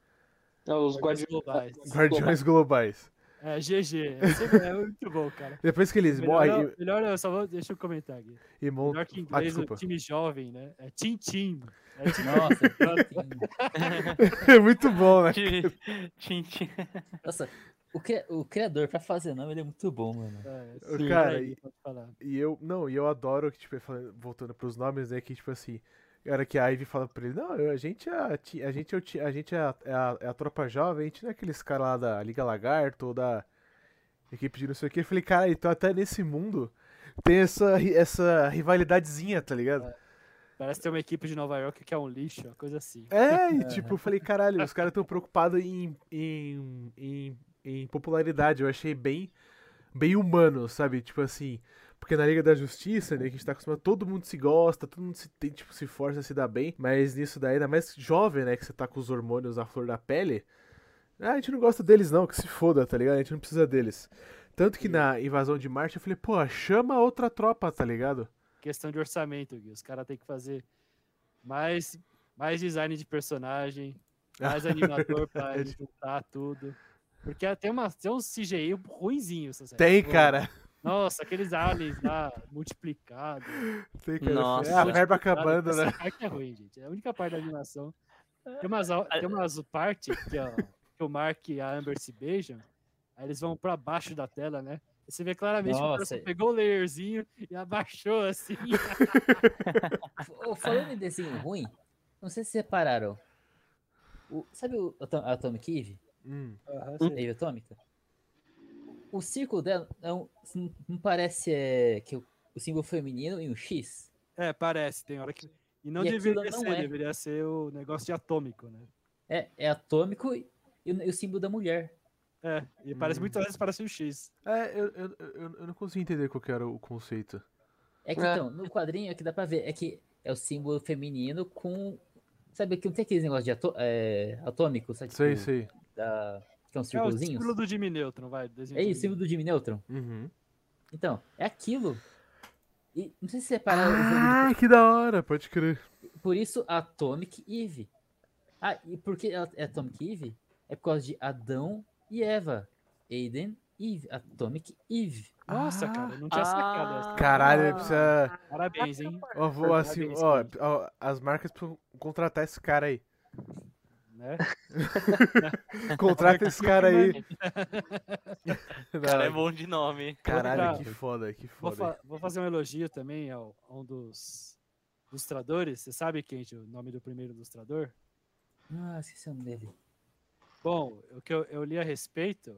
Não, os Guardiões guardiões. globais. Guardiões globais. É, GG. É sempre- É muito bom, cara. Depois que eles Melhor, morrem melhor eu só vou, deixa eu comentar aqui. e, montam... Melhor que em Ah, inglês, o desculpa. time jovem, né? É Tim Tim. É Tim Nossa, É muito bom, né? Tchim, tchim. nossa, o, cri- o criador pra fazer nome, ele é muito bom, mano. É, sim, cara, aí, e- pode falar. E eu, não, e eu adoro que, tipo, voltando pros nomes, né, que, tipo assim, a hora que a Ivy fala pra ele, não, eu- a gente é a, a gente é, ti- a, gente é a, é a, é a tropa jovem, a gente não é aqueles caras lá da Liga Lagarto ou da equipe de não sei o que. Eu falei, cara, então até nesse mundo tem essa, essa rivalidadezinha, tá ligado? Parece ter uma equipe de Nova York que é um lixo, uma coisa assim. É, e tipo, eu falei, caralho, os caras tão preocupados em, em, em, em popularidade. Eu achei bem, bem humano, sabe? Tipo assim, porque na Liga da Justiça, né, que a gente tá acostumado, todo mundo se gosta, todo mundo se, tem, tipo, se força a se dar bem, mas nisso daí, ainda mais jovem, né, que você tá com os hormônios à flor da pele, ah, a gente não gosta deles não, que se foda, tá ligado? A gente não precisa deles. Tanto que na invasão de Marte eu falei, pô, chama outra tropa, tá ligado? Questão de orçamento, Gui. Os caras têm que fazer mais, mais design de personagem, mais animador pra juntar tudo. Porque tem, uma, tem uns CGI série. Tem, cara. Nossa, aqueles aliens lá, multiplicados. Cara. Nossa. É a verba acabando, Essa né? parte é ruim, gente. É a única parte da animação. Tem umas, tem umas partes que, ó, que o Mark e a Amber se beijam, aí eles vão pra baixo da tela, né? Você vê claramente que o Nossa. pegou o layerzinho e abaixou assim. Falando em desenho ruim, não sei se vocês repararam. O- sabe o Atom- Atomic Eve? Hum. Hum. sei. Eve Atômica? O círculo dela não, não parece é, que o, o símbolo feminino e um X? É, parece, tem hora que. E não E deveria não ser, é. deveria ser o negócio de atômico, né? É, é atômico e, e o, e o símbolo da mulher. É, e parece Hum. muitas vezes parece um X. É, eu, eu, eu, eu não consigo entender qual que era o conceito. É que É. então, no quadrinho é que dá pra ver, é que é o símbolo feminino com. Sabe que não tem aqueles negócios de atô, é, atômico, sabe? Sei, tipo, sei. Da, que é um É o círculozinho? símbolo do Jimmy Neutron, vai. É de isso, o símbolo do Jimmy Neutron. Uhum. Então, é aquilo. E não sei se separaram Ah, que da hora, pode crer. Por isso, Atomic Eve. Ah, e por que ela é Atomic Eve? É por causa de Adão e Eva. Aiden Eve. Atomic Eve. Nossa, Ah. cara, eu não tinha sacado essa. Caralho, Ah. precisa. Parabéns, hein? Ó, vou assim, Parabéns, ó, ó, as marcas precisam contratar esse cara aí. Né? Contrata esse cara aí. O cara é bom de nome. Caralho, Vou que foda, que Vou, foda. fa- vou fazer um elogio também ao, a um dos ilustradores. Você sabe, Kent, o nome do primeiro ilustrador? Ah, esqueci o nome dele. Bom, o que eu, eu li a respeito.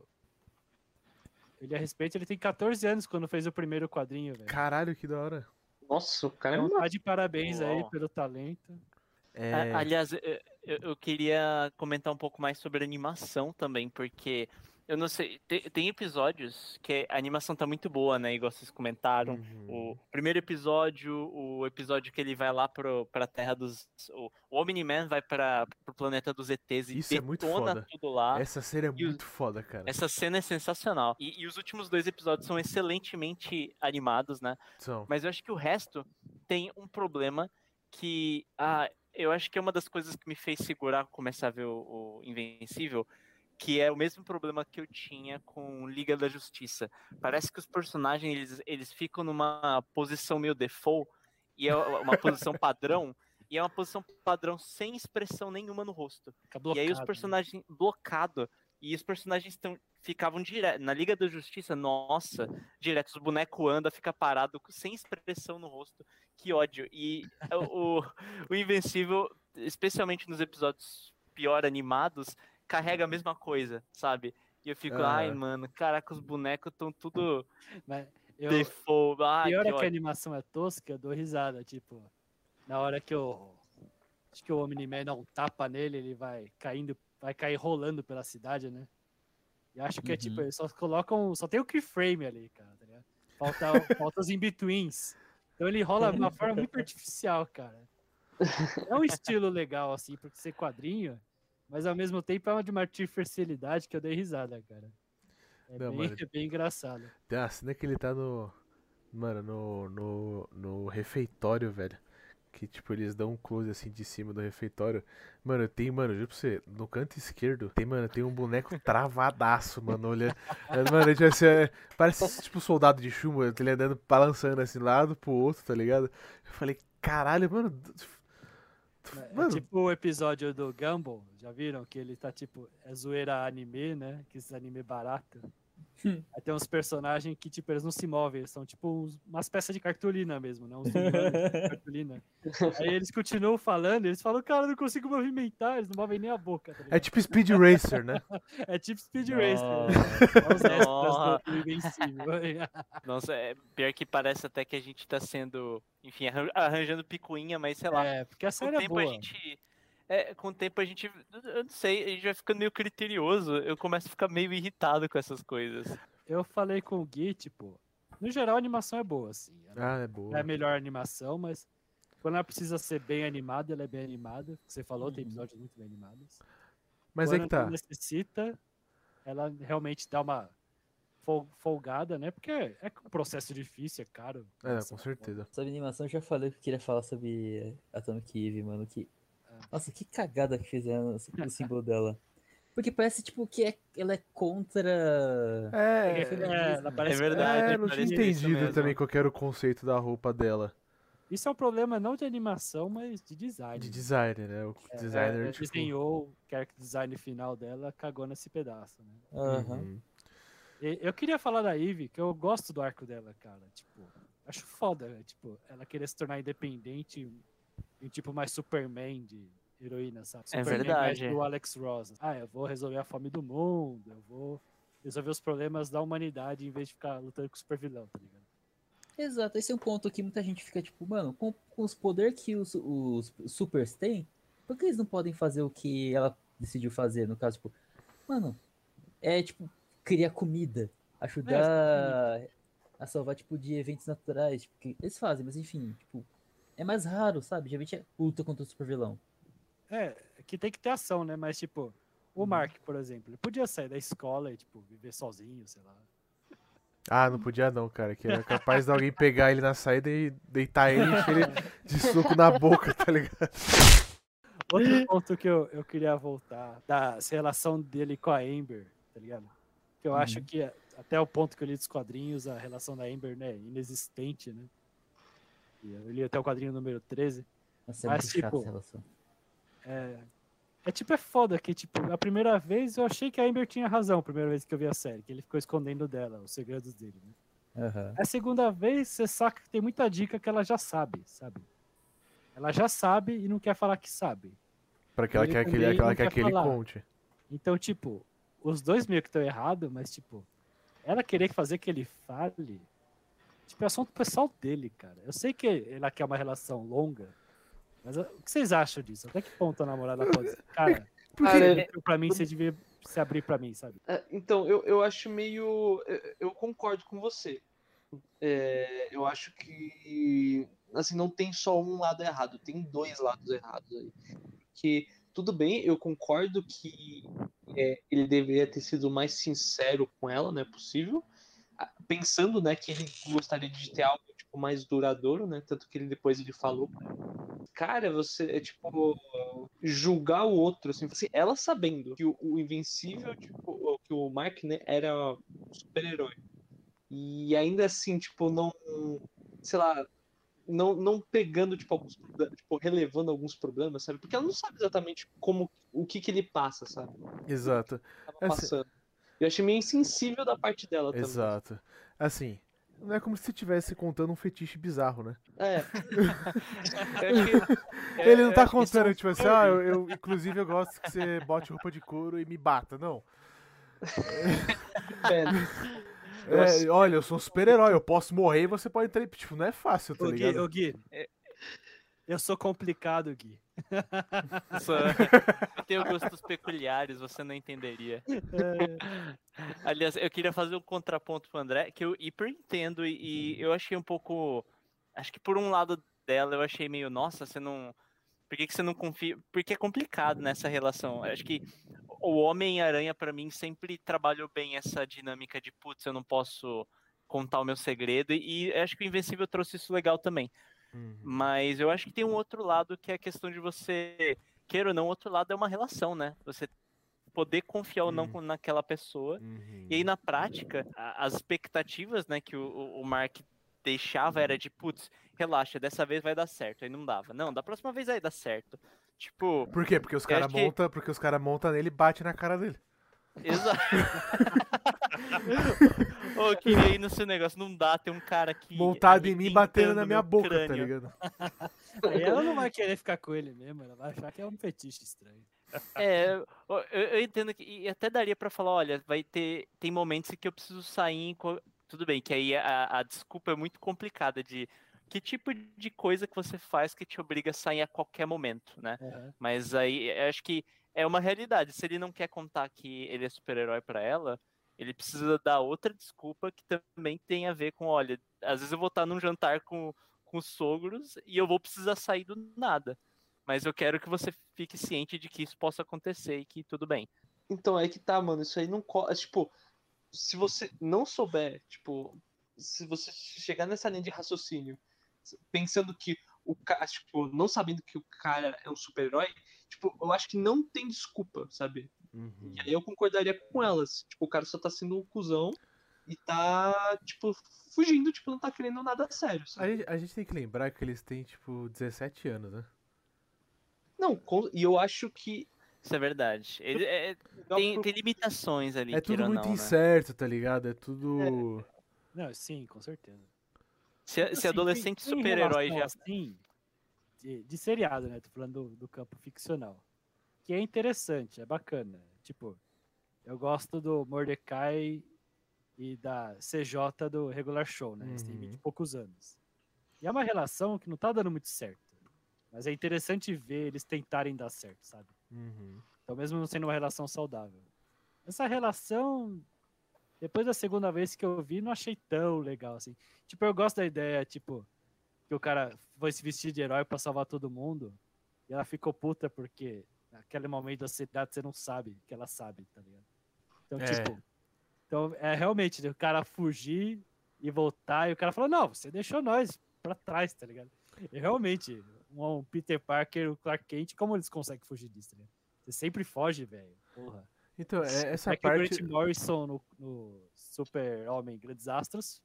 Eu li a respeito, ele tem 14 anos quando fez o primeiro quadrinho, velho. Caralho, que da hora. Nossa, o cara é Então uma... tá de parabéns aí pelo talento. É, Aliás, eu, eu- queria comentar um pouco mais sobre animação também, porque eu não sei, te- tem, episódios que a animação tá muito boa, né? Igual vocês comentaram. uhum. O primeiro episódio, o episódio que ele vai lá pro, pra terra dos. O, o Omni-Man vai pra, pro planeta dos ETs e Isso é muito foda. tudo lá. Essa série é muito foda, cara. Essa cena é sensacional. E, e os últimos dois episódios são excelentemente animados, né? São. Mas eu acho que o resto tem um problema que ah, eu acho que é uma das coisas que me fez segurar começar a ver o, o Invencível, que é o mesmo problema que eu tinha com Liga da Justiça. Parece que os personagens eles, eles ficam numa posição meio default e é uma posição padrão. E é uma posição padrão sem expressão nenhuma no rosto. Fica E aí os blocado, né? personagens blocado e os personagens tão, ficavam direto na Liga da Justiça, nossa, direto os bonecos andam, fica parado sem expressão no rosto. Que ódio. E o, o, o Invencível, especialmente nos episódios pior animados, carrega a mesma coisa, sabe? E eu fico, Aham. ai, mano, caraca, os bonecos estão tudo Mas eu, default. Ai, pior que é que a animação é tosca, eu dou risada. Tipo, na hora que eu. Acho que o Omni-Man dá um tapa nele, ele vai caindo, vai cair rolando pela cidade, né? E acho que é Uhum. tipo, eles só colocam. Só tem o keyframe ali, cara, tá ligado? Falta, falta os in-betweens. Então ele rola de uma forma muito artificial, cara. É um estilo legal, assim, porque ser quadrinho, mas ao mesmo tempo é uma de uma artificialidade que eu dei risada, cara. É, Não, bem, é bem engraçado. Tem uma cena que ele tá no. Mano, no, no, no refeitório, velho. Que, tipo, eles dão um close assim de cima do refeitório. Mano, tem, mano, juro pra você, no canto esquerdo, tem, mano, tem um boneco travadaço, mano, olha. É, Mano, tipo assim, é, parece tipo soldado de chumbo, ele andando, balançando assim, lado pro outro, tá ligado? Eu falei, caralho, mano. d- É Mano, tipo o episódio do Gumball, já viram? Que ele tá tipo, é zoeira anime, né? Que esses anime barato. Aí tem uns personagens que, tipo, eles não se movem, eles são tipo uns- umas peças de cartolina mesmo, né? Uns de cartolina. Aí eles continuam falando, eles falam, cara, eu não consigo movimentar, eles não movem nem a boca, tá é tipo Speed Racer, né? É tipo Speed Racer. Nossa. É os extras Nossa. do, do Invencível. Nossa, é pior que parece até que a gente tá sendo, enfim, arran- arranjando picuinha, mas sei lá. É, porque a série o é tempo boa. a gente. É, com o tempo a gente. Eu não sei, a gente vai ficando meio criterioso. Eu começo a ficar meio irritado com essas coisas. Eu falei com o Gui, tipo, no geral a animação é boa, assim. Ela Ah, é não é boa. a melhor animação, mas quando ela precisa ser bem animada, ela é bem animada. Você falou, tem Uhum. episódios muito bem animados. Mas é quando que tá. necessita, ela realmente dá uma fol- folgada, né? Porque é um processo difícil, é caro. É, com certeza. Sobre animação, eu já falei que eu queria falar sobre Atomic Eve, mano. Que... Nossa, que cagada que fizeram no no símbolo dela. Porque parece, tipo, que é- ela é contra... É, É, É verdade, é, não tinha entendido também qual era o conceito da roupa dela. Isso é um problema não de animação, mas de design. De designer, né? O É, designer, tipo... desenhou o character design final dela, cagou nesse pedaço, né? Aham. uhum. E- Eu queria falar da Eve, que eu gosto do arco dela, cara. Tipo, acho foda, né? tipo, ela querer se tornar independente e tipo mais Superman de heroína, sabe? É Superman verdade. do Alex Ross. Ah, eu vou resolver a fome do mundo, eu vou resolver os problemas da humanidade em vez de ficar lutando com o super vilão, tá ligado? Exato, esse é um ponto que muita gente fica tipo, mano, com, com os poderes que os, os supers têm, por que eles não podem fazer o que ela decidiu fazer? No caso, tipo, mano, é tipo, criar comida, ajudar a salvar, tipo, de eventos naturais, tipo, que eles fazem, mas enfim, tipo, é mais raro, sabe? Geralmente é luta contra o super vilão. É, que tem que ter ação, né? Mas, tipo, o Mark, por exemplo, ele podia sair da escola e, tipo, viver sozinho, sei lá. Ah, não podia não, cara. Que era capaz de alguém pegar ele na saída e deitar ele e encher ele de suco na boca, tá ligado? Outro ponto que eu, eu queria voltar, da relação dele com a Amber, tá ligado? Que eu acho que até o ponto que eu li dos quadrinhos, a relação da Amber, né, é inexistente, né? E eu li até o quadrinho número 13. Nossa, é Mas, tipo, essa relação. É, é tipo, é foda que, tipo, a primeira vez eu achei que a Amber tinha razão, a primeira vez que eu vi a série, que ele ficou escondendo dela, os segredos dele, né? Aham. A segunda vez, você saca que tem muita dica que ela já sabe, sabe? Ela já sabe e não quer falar que sabe. Pra que ela quer que ele, ela quer que ele conte. Então, tipo, os dois meio que estão errados, mas, tipo, ela querer fazer que ele fale, tipo, é assunto pessoal dele, cara. Eu sei que ela quer uma relação longa, mas o que vocês acham disso? Até que ponto a namorada pode cara, Cara, pra mim você devia se abrir pra mim, sabe? É, então, eu, eu acho meio. eu- Eu concordo com você. É, eu acho que. Assim, não tem só um lado errado, tem dois lados errados aí. Que, tudo bem, eu concordo que é, ele deveria ter sido mais sincero com ela, não é possível. Pensando, né, que ele gostaria de ter algo tipo, mais duradouro, né? Tanto que ele depois ele falou. Cara, você é tipo julgar o outro, assim, assim, ela sabendo que o, o Invencível, tipo, que o Mark, né, era um super-herói. E ainda assim, tipo, não, sei lá, não, não pegando, tipo, alguns, tipo, relevando alguns problemas, sabe? Porque ela não sabe exatamente como, o que que ele passa, sabe? Exato, Assim- passando. Eu achei meio insensível da parte dela também. exato. Assim, não é como se estivesse contando um fetiche bizarro, né? É, que- Ele não eu tá isso é contando, tipo assim, ah, eu, eu- inclusive eu gosto que você bote roupa de couro e me bata. Não. É, olha, eu sou um super-herói, eu posso morrer e você pode entrar. Tipo, não é fácil, tá Ô, Gui, ligado? ô, Gui, eu sou complicado, Gui. Eu tenho gostos peculiares, você não entenderia. Aliás, eu queria fazer um contraponto pro André, que eu hiper entendo e, e eu achei um pouco. Acho que por um lado dela eu achei meio, nossa, você não. Por que, que você não confia? Porque é complicado nessa relação. Eu acho que o Homem-Aranha, pra mim, sempre trabalhou bem essa dinâmica de, putz, eu não posso contar o meu segredo. E acho que o Invencível trouxe isso legal também. Uhum. Mas eu acho que tem um outro lado que é a questão de você, queira ou não, outro lado é uma relação, né? Você poder confiar ou não Hum. com- naquela pessoa. Uhum. E aí, na prática, a- as expectativas né, que o, o- Mark deixava era de, putz, relaxa, dessa vez vai dar certo. Aí não dava. Não, da próxima vez vai dar certo. Tipo, Por quê? Porque os caras acho que- montam, porque os caras montam nele e bate na cara dele. exato. Ô, eu queria ir no seu negócio, não dá, tem um cara aqui. Montado em mim, batendo na minha boca, tá crânio. ligado? Aí ela não vai querer ficar com ele mesmo, ela vai achar que é um fetiche estranho. É, eu, eu- entendo que e até daria pra falar, olha, vai ter tem momentos em que eu preciso sair, tudo bem, que aí a, a desculpa é muito complicada de que tipo de coisa que você faz que te obriga a sair a qualquer momento, né? Aham. Mas aí eu acho que é uma realidade. Se ele não quer contar que ele é super-herói pra ela, ele precisa dar outra desculpa que também tem a ver com, olha, às vezes eu vou estar num jantar com, com os sogros e eu vou precisar sair do nada. Mas eu quero que você fique ciente de que isso possa acontecer e que tudo bem. Então, é que tá, mano. Isso aí não. é, Tipo, se você não souber, tipo, se você chegar nessa linha de raciocínio, pensando que o cara, tipo, não sabendo que o cara é um super-herói, tipo, eu acho que não tem desculpa, sabe? Uhum. E aí eu concordaria com elas. Tipo, o cara só tá sendo um cuzão e tá, tipo, fugindo, tipo, não tá querendo nada sério. A gente, a gente tem que lembrar que eles têm, tipo, 17 anos, né? Não, com- e eu acho que. Isso é verdade. Ele, é- tem, tem limitações ali, É tudo muito não, né? incerto, tá ligado? É tudo. Não, sim, com certeza. Se, se Assim, adolescente super-herói já. Assim, de, de seriado, né? Tô falando do, do campo ficcional. Que é interessante, é bacana. Tipo, eu gosto do Mordecai e da CJ do Regular Show, né? Eles têm Uhum. 20 e poucos anos. E é uma relação que não tá dando muito certo. Mas é interessante ver eles tentarem dar certo, sabe? Uhum. Então, mesmo não sendo uma relação saudável. Essa relação, depois da segunda vez que eu vi, não achei tão legal assim. Tipo, eu gosto da ideia, tipo, que o cara foi se vestir de herói pra salvar todo mundo. E ela ficou puta porque naquele momento da cidade você não sabe que ela sabe, tá ligado? Então, É. tipo. Então, é realmente o cara fugir e voltar. E o cara falou: Não, você deixou nós pra trás, tá ligado? E realmente, um, um Peter Parker, o Clark Kent, como eles conseguem fugir disso, tá ligado? Você sempre foge, velho. Porra. Então, é, essa é que o parte. Grant Morrison no, no Super Homem Grandes Astros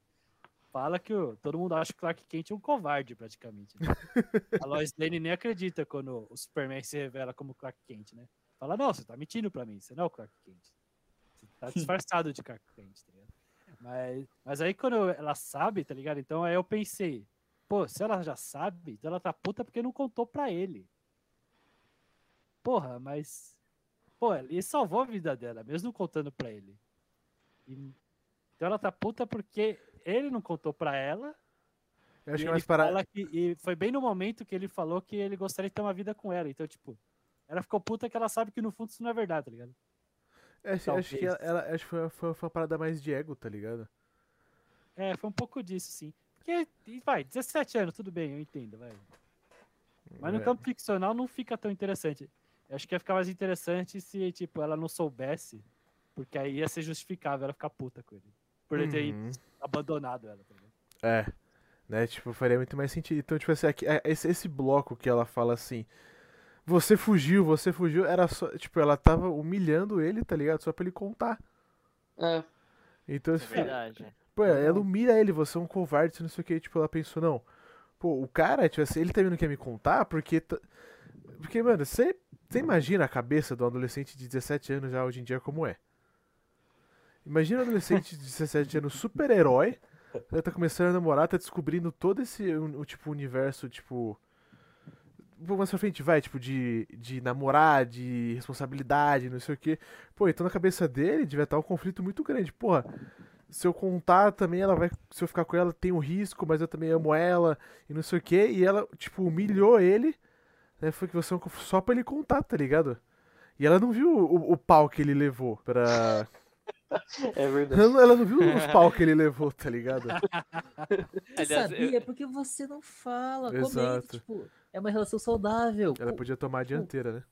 fala que o- todo mundo acha que o Clark Kent é um covarde, praticamente. né? A Lois Lane nem acredita quando o Superman se revela como Clark Kent, né? Fala, não, você tá mentindo pra mim, você não é o Clark Kent. Você tá disfarçado de Clark Kent, tá ligado? Mas, mas aí quando ela sabe, tá ligado? Então aí eu pensei, pô, se ela já sabe, então ela tá puta porque não contou pra ele. Porra, mas. Pô, ele salvou a vida dela, mesmo contando pra ele. E- então ela tá puta porque ele não contou pra ela. Eu acho e que é mais para. que- e foi bem no momento que ele falou que ele gostaria de ter uma vida com ela. Então, tipo, ela ficou puta que ela sabe que no fundo isso não é verdade, tá ligado? Acho, acho que ela, ela- acho que foi, foi, foi uma parada mais de ego, tá ligado? É, foi um pouco disso, sim. Porque, e vai, 17 anos, tudo bem, eu entendo, vai. Mas no É. campo ficcional não fica tão interessante. Eu acho que ia ficar mais interessante se, tipo, ela não soubesse, porque aí ia ser justificável ela ficar puta com ele. Por ele ter Uhum. abandonado ela, tá? É. Né, tipo, faria muito mais sentido. Então, tipo assim, aqui, é, esse, esse bloco que ela fala assim. Você fugiu, você fugiu, era só. Tipo, ela tava humilhando ele, tá ligado? Só pra ele contar. É, Então, É esse verdade. Pô, ela humilha ele, você é um covarde, não sei o que. Tipo, ela pensou, não. Pô, o cara, tipo assim, ele também não quer me contar porque. tá- Porque, mano, você você imagina a cabeça de um adolescente de 17 anos já hoje em dia como é. Imagina um adolescente de 17 anos super-herói. Ela tá começando a namorar, tá descobrindo todo esse o, o, tipo, universo, tipo. Mais pra frente, vai, tipo, de, de namorar, de responsabilidade, não sei o que. Pô, então na cabeça dele devia estar um conflito muito grande. Porra, se eu contar também, ela vai. Se eu ficar com ela, tem um risco, mas eu também amo ela e não sei o que. E ela, tipo, humilhou ele. Né, foi que você é só pra ele contar, tá ligado? E ela não viu o, o pau que ele levou pra. É verdade. Ela, não- viu os pau que ele levou, tá ligado? Você Aliás, sabia? Porque você não fala. Exato. Comenta, tipo, é uma relação saudável. Ela podia tomar a dianteira, né?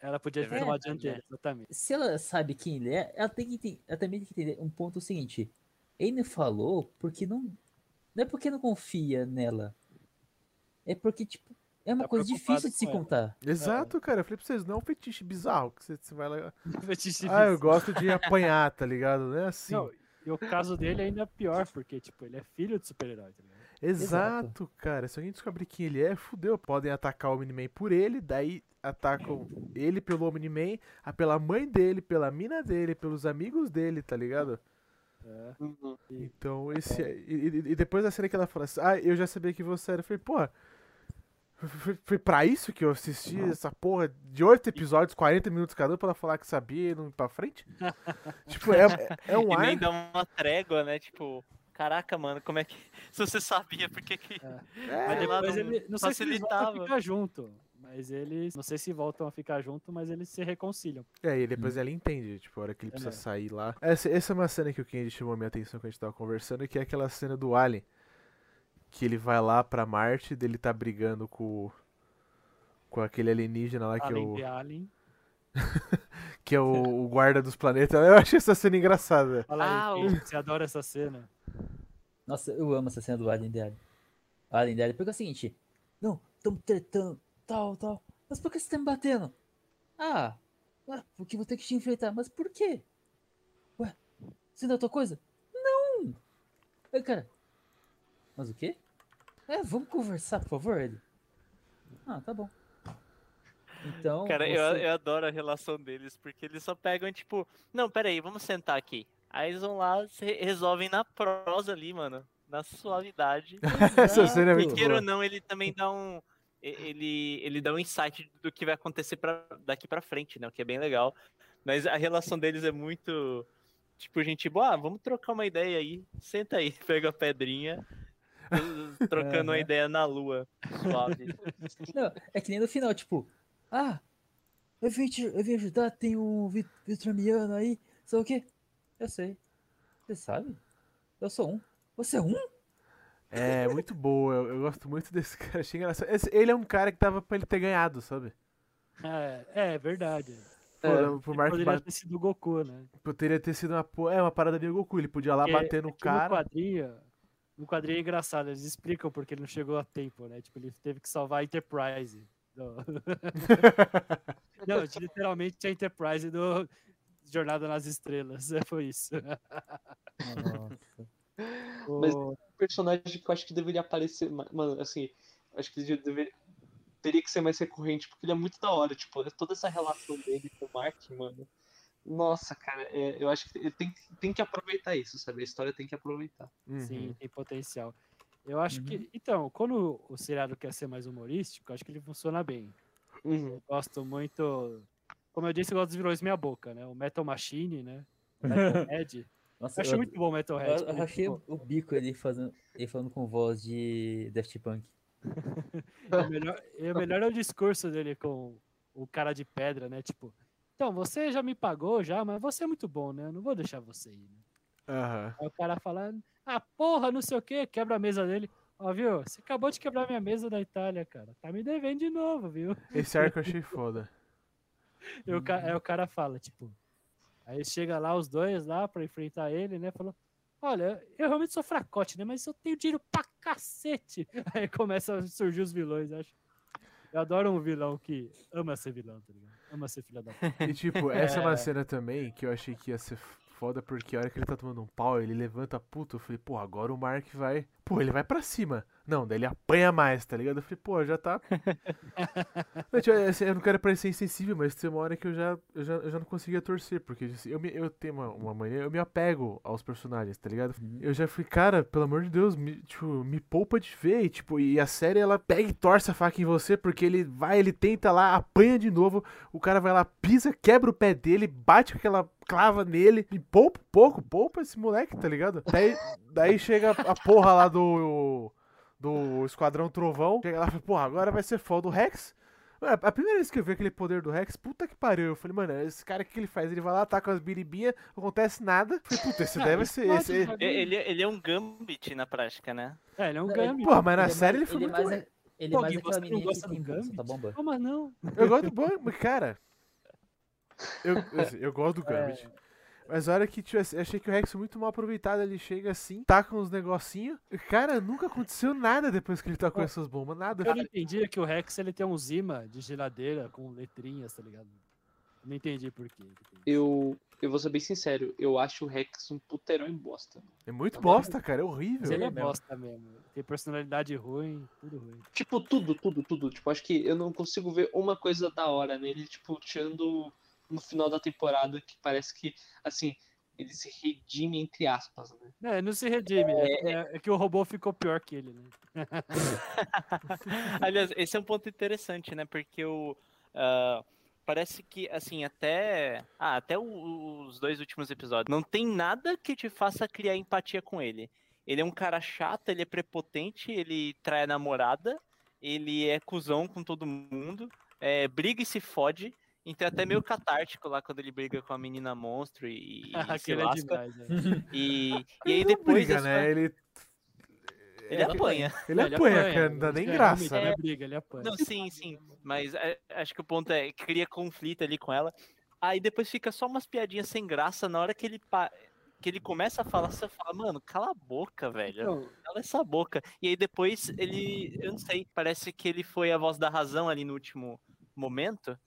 Ela podia É ter uma verdade, dianteira, exatamente. Se ela sabe quem ele é, ela, tem que ela também tem que entender um ponto seguinte. Ele falou porque não. Não é porque não confia nela. É porque, tipo, é uma Tá coisa difícil de se contar. Exato, cara. Eu falei pra vocês, não é um fetiche bizarro que você, você vai lá. Fetiche Ah, eu gosto de apanhar, tá ligado? Não é assim. Não, e o caso dele ainda é pior, porque, tipo, ele é filho de super-herói, tá ligado? Exato, cara. Se alguém descobrir quem ele é, fudeu. Podem atacar o Omni-Man por ele, daí atacam ele pelo Omni-Man, pela mãe dele, pela mina dele, pelos amigos dele, tá ligado? É. Uhum. Então, esse. E, e- e depois da cena que ela fala assim, ah, eu já sabia que você era. Eu falei, pô. Foi, foi pra isso que eu assisti essa porra de oito episódios, 40 minutos cada um, pra ela falar que sabia e não ir pra frente? tipo, é, é, é um E nem dá uma trégua, né? Tipo, caraca, mano, como é que. Se você sabia, por que que. É, Mas sei lá, depois não ele. Não sei se eles voltam a ficar junto. Mas eles. Não sei se voltam a ficar junto, mas eles se reconciliam. É, e depois ela entende, tipo, a hora que ele precisa É. sair lá. Essa, essa é uma cena que o Kenji chamou minha atenção quando a gente tava conversando, que é aquela cena do Alien. Que ele vai lá pra Marte, dele tá brigando com. Com aquele alienígena lá que é o. de Alien. Que é o, o guarda dos planetas. Eu achei essa cena engraçada. Fala Ah, aí, você adora essa cena. Nossa, eu amo essa cena do Alien Daddy. Alien Daddy, porque é o seguinte. Não, tamo tretando, tal, tal. Mas por que você tá me batendo? Ah, porque vou ter que te enfrentar. Mas por quê? Ué, você não é tua coisa? Não! Aí, cara, mas o quê? É, vamos conversar, por favor, ele. Ah, tá bom. Então, Cara, eu, você- eu adoro a relação deles, porque eles só pegam, tipo, não, peraí, vamos sentar aqui. Aí eles vão lá, se resolvem na prosa ali, mano. Na suavidade. Essa cena é E muito queira ou não, ele também dá um. Ele, ele dá um insight do que vai acontecer pra, daqui pra frente, né? O que é bem legal. Mas a relação deles é muito. Tipo, gente, boa, ah, vamos trocar uma ideia aí. Senta aí, pega a pedrinha. Trocando uma Aham. ideia na lua. Suave. Não, é que nem no final, tipo, ah, eu vim, te, eu vim ajudar, tem um vit- vitramiano aí, sabe o quê? Eu sei. Você sabe? Eu sou um. Você é um? É, muito boa. Eu, eu gosto muito desse cara. Achei engraçado. Esse- ele é um cara que tava pra ele ter ganhado, sabe? É, é verdade. Pô, É, por mais que poderia ba- ter sido o Goku, né? poderia ter sido uma, é, uma parada meio Goku. Ele podia lá Porque bater no é que cara. No quadrinho, no quadrinho é engraçado, eles explicam porque ele não chegou a tempo, né? Tipo, ele teve que salvar a Enterprise. do- não, literalmente a Enterprise do Jornada nas Estrelas. Foi isso. Nossa. Mas- O- um personagem que eu acho que deveria aparecer. ma- Mano, assim, acho que ele deveria, teria que ser mais recorrente, porque ele é muito da hora, tipo, toda essa relação dele com o Mark, mano. Nossa, cara, é, eu acho que tem, tem que aproveitar isso, sabe? A história tem que aproveitar. Uhum. Sim, tem potencial. Eu acho Uhum. que. Então, quando o seriado quer ser mais humorístico, eu acho que ele funciona bem. Uhum. Eu gosto muito. Como eu disse, eu gosto dos vilões meia boca, né? O Metal Machine, né? O Metalhead. Nossa, Eu achei muito bom o eu, Metalhead. eu porque, achei tipo, o bico ele fazendo, ele falando com voz de Daft Punk. o melhor, e o melhor é o discurso dele com o cara de pedra, né? Tipo, então, você já me pagou já, mas você é muito bom, né? Eu não vou deixar você ir. Né? Aham. Aí o cara fala, ah, porra, não sei o que, quebra a mesa dele. Ó, viu? Você acabou de quebrar minha mesa da Itália, cara. Tá me devendo de novo, viu? Esse arco eu achei foda. E o, ca- aí o cara fala, tipo. Aí chega lá os dois lá pra enfrentar ele, né? Falou: Olha, eu realmente sou fracote, né? Mas eu tenho dinheiro pra cacete. Aí começa a surgir os vilões, eu acho. Eu adoro um vilão que ama ser vilão, tá ligado? Ama ser filha da puta. E tipo, essa é uma cena também que eu achei que ia ser foda, porque a hora que ele tá tomando um pau, ele levanta puto. Eu falei, pô, agora o Mark vai. Pô, ele vai pra cima. Não, daí ele apanha mais, tá ligado? Eu falei, pô, já tá. Não, tipo, assim, eu não quero parecer insensível, mas tem uma hora que eu já, eu já, eu já não conseguia torcer, porque assim, eu, me, eu tenho uma, uma mania, eu me apego aos personagens, tá ligado? Eu já fui, cara, pelo amor de Deus, me, tipo, me poupa de ver, e, tipo, e a série ela pega e torce a faca em você, porque ele vai, ele tenta lá, apanha de novo, o cara vai lá, pisa, quebra o pé dele, bate com aquela clava nele, e poupa um pouco, poupa esse moleque, tá ligado? Daí, daí chega a porra lá do do Esquadrão Trovão. Chega lá e fala, porra, agora vai ser foda. O Rex. Mano, a primeira vez que eu vi aquele poder do Rex, puta que pariu. Eu falei, mano, esse cara, o que ele faz? Ele vai lá, tá com as biribinhas, não acontece nada. Eu falei, puta, esse deve ser esse. Ele, ele é um Gambit na prática, né? É, ele é um Não, Gambit. Porra, mas na é série ele mais- foi ele é muito. mais, ele é Pô, mais aquela não menina gosta que tem Gambit? tá bomba? Como não? Eu gosto do mas, cara. Eu, assim, eu gosto do Gambit. Mas a hora que tipo, eu achei que o Rex foi muito mal aproveitado, ele chega assim, tá com uns negocinhos. Cara, nunca aconteceu nada depois que ele tá com Ó, essas bombas, nada. Eu não entendi que o Rex ele tem um imã de geladeira com letrinhas, tá ligado? Não entendi por quê. Eu, eu vou ser bem sincero, eu acho o Rex um puta herói bosta. É muito bosta, cara, é horrível. Mas ele é é mesmo. bosta mesmo. Tem personalidade ruim, tudo ruim. Tipo, tudo, tudo, tudo. Tipo, acho que eu não consigo ver uma coisa da hora nele, tipo, tirando no final da temporada, que parece que, assim, ele se redime entre aspas, né? É, não se redime. É, é- é que o robô ficou pior que ele, né? Aliás, esse é um ponto interessante, né? Porque o. ah, parece que, assim, até. Ah, até o- os dois últimos episódios. Não tem nada que te faça criar empatia com ele. Ele é um cara chato, ele é prepotente, ele trai a namorada, ele é cuzão com todo mundo, é, briga e se fode. Então é até meio catártico lá quando ele briga com a menina monstro e, e se Aquele é lasca. demais. né? E, e Ele aí depois. briga, né? Ele, Ele apanha. ele É, apanha, cara, não dá nem É, graça, né? Ele é briga, ele apanha. Não, sim, sim. Mas é, acho que o ponto é que cria conflito ali com ela. Aí depois fica só umas piadinhas sem graça. Na hora que ele, pa- que ele começa a falar, você fala, mano, cala a boca, velho. Então, Cala essa boca. E aí depois ele, eu não sei, parece que ele foi a voz da razão ali no último momento.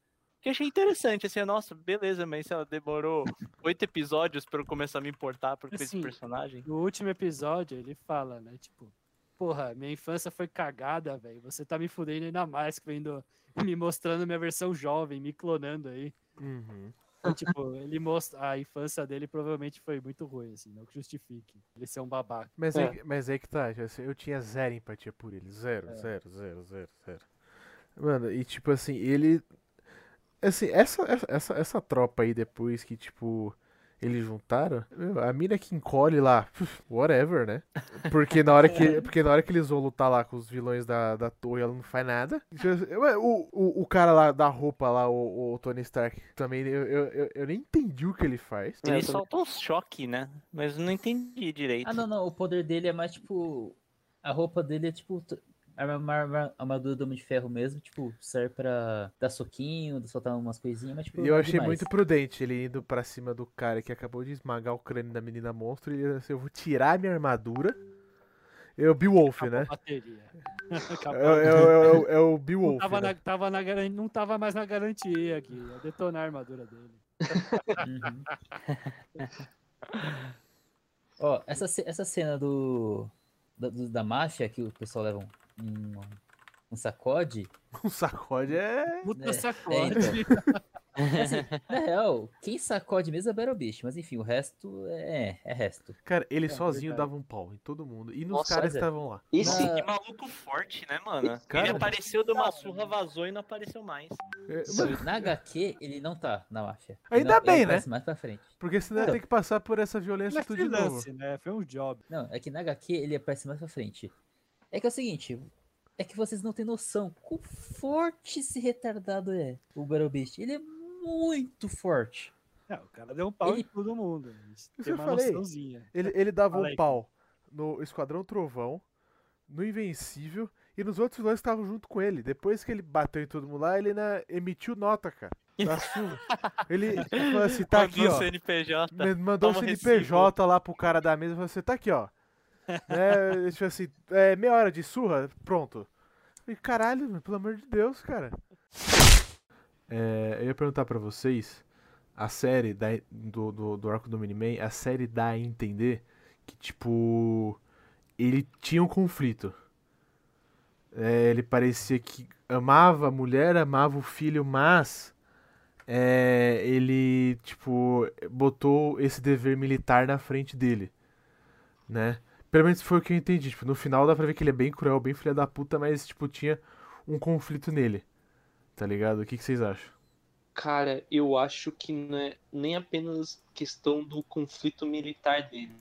Que achei interessante, assim, nossa, beleza, mas ela demorou oito episódios pra eu começar a me importar por esse Assim, personagem. No último episódio, ele fala, né? Tipo, porra, minha infância foi cagada, velho. Você tá me fudendo ainda mais, vendo, me mostrando minha versão jovem, me clonando aí. Uhum. Então, tipo, ele mostra. A infância dele provavelmente foi muito ruim, assim, não que justifique. Ele ser um babaca. Mas, É. é. mas é que tá, eu tinha zero empatia por ele. Zero, É. zero, zero, zero, zero. Mano, e tipo assim, ele. Assim, essa, essa, essa, essa tropa aí depois que, tipo, eles juntaram, meu, a mina que encolhe lá, whatever, né? Porque na hora que, porque na hora que eles vão lutar lá com os vilões da, da torre, ela não faz nada. Tipo O, o, o cara lá da roupa lá, o, o Tony Stark, também, eu, eu, eu, eu nem entendi o que ele faz. É, Ele também. solta um choque, né? Mas não entendi direito. Ah, não, não. O poder dele é mais tipo. A roupa dele é tipo. Arma- Armadura do Homem de Ferro mesmo, tipo, serve pra dar soquinho, soltar umas coisinhas, mas tipo. E eu achei demais. muito prudente ele indo pra cima do cara que acabou de esmagar o crânio da menina monstro e ele assim, eu vou tirar minha armadura. É o Beowulf, né? É, Acabou. é, é, é, o- é o Não Beowulf, tava, né? na, tava na garan- não tava mais na garantia aqui. Ia detonar a armadura dele. Uhum. Ó, essa, ce- essa cena do da, do- da máfia que o pessoal leva um, um, um sacode. Um sacode é... Puta É, sacode. Assim, na real, quem sacode mesmo é o Battle Beast, mas enfim, o resto é, é resto. Cara, ele É, sozinho verdade. dava um pau em todo mundo. E nos Nossa, caras mas é. que estavam lá. Esse, Na- Que maluco forte, né, mano? Cara, ele apareceu, deu uma surra, vazou e não apareceu mais. É, mano, na HQ ele não tá na máfia. Ainda Ele não- ele bem, né? mais pra frente. porque senão ia Então. ter que passar por essa violência Ele é tudo de novo. né? Foi um job. Não, é que na HQ ele aparece mais pra frente. É que é o seguinte, é que vocês não têm noção quão forte esse retardado é, o Battle Beast. Ele é muito forte. Não, o cara deu um pau Ele- em todo mundo. Isso Tem eu uma falei. noçãozinha. Ele, ele dava Fala um aí, pau no Esquadrão Trovão, no Invencível e nos outros vilões que estavam junto com ele. Depois que ele bateu em todo mundo lá, ele emitiu nota, cara. Da surra. Ele falou assim, tá aqui, Mandou ó. CNPJ. Mandou o toma CNPJ lá pro cara da mesa e falou assim, tá aqui, ó. Né, tipo assim, é, meia hora de surra, pronto. E caralho, pelo amor de Deus, cara. É, eu ia perguntar pra vocês, a série da, do, do, do arco do Miniman, a série dá a entender que, tipo, ele tinha um conflito. É, ele parecia que amava a mulher, amava o filho, mas é, ele, tipo, botou esse dever militar na frente dele, né? Pelo menos foi o que eu entendi. Tipo, no final dá pra ver que ele é bem cruel, bem filha da puta, mas, tipo, tinha um conflito nele. Tá ligado? O que, que vocês acham? Cara, eu acho que não é nem apenas questão do conflito militar dele,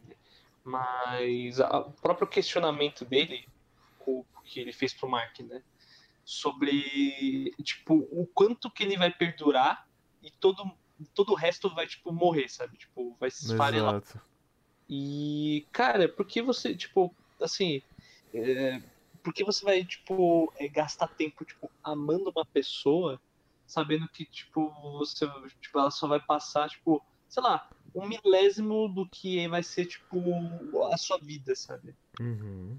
mas o próprio questionamento dele, o que ele fez pro Mark, né? Sobre, tipo, o quanto que ele vai perdurar e todo, todo o resto vai, tipo, morrer, sabe? Tipo, vai se esfarelar. Exato. E, cara, por que você, tipo, assim, é, por que você vai, tipo, é, gastar tempo, tipo, amando uma pessoa, sabendo que, tipo, você, tipo, ela só vai passar, tipo, sei lá, um milésimo do que vai ser, tipo, a sua vida, sabe? Uhum.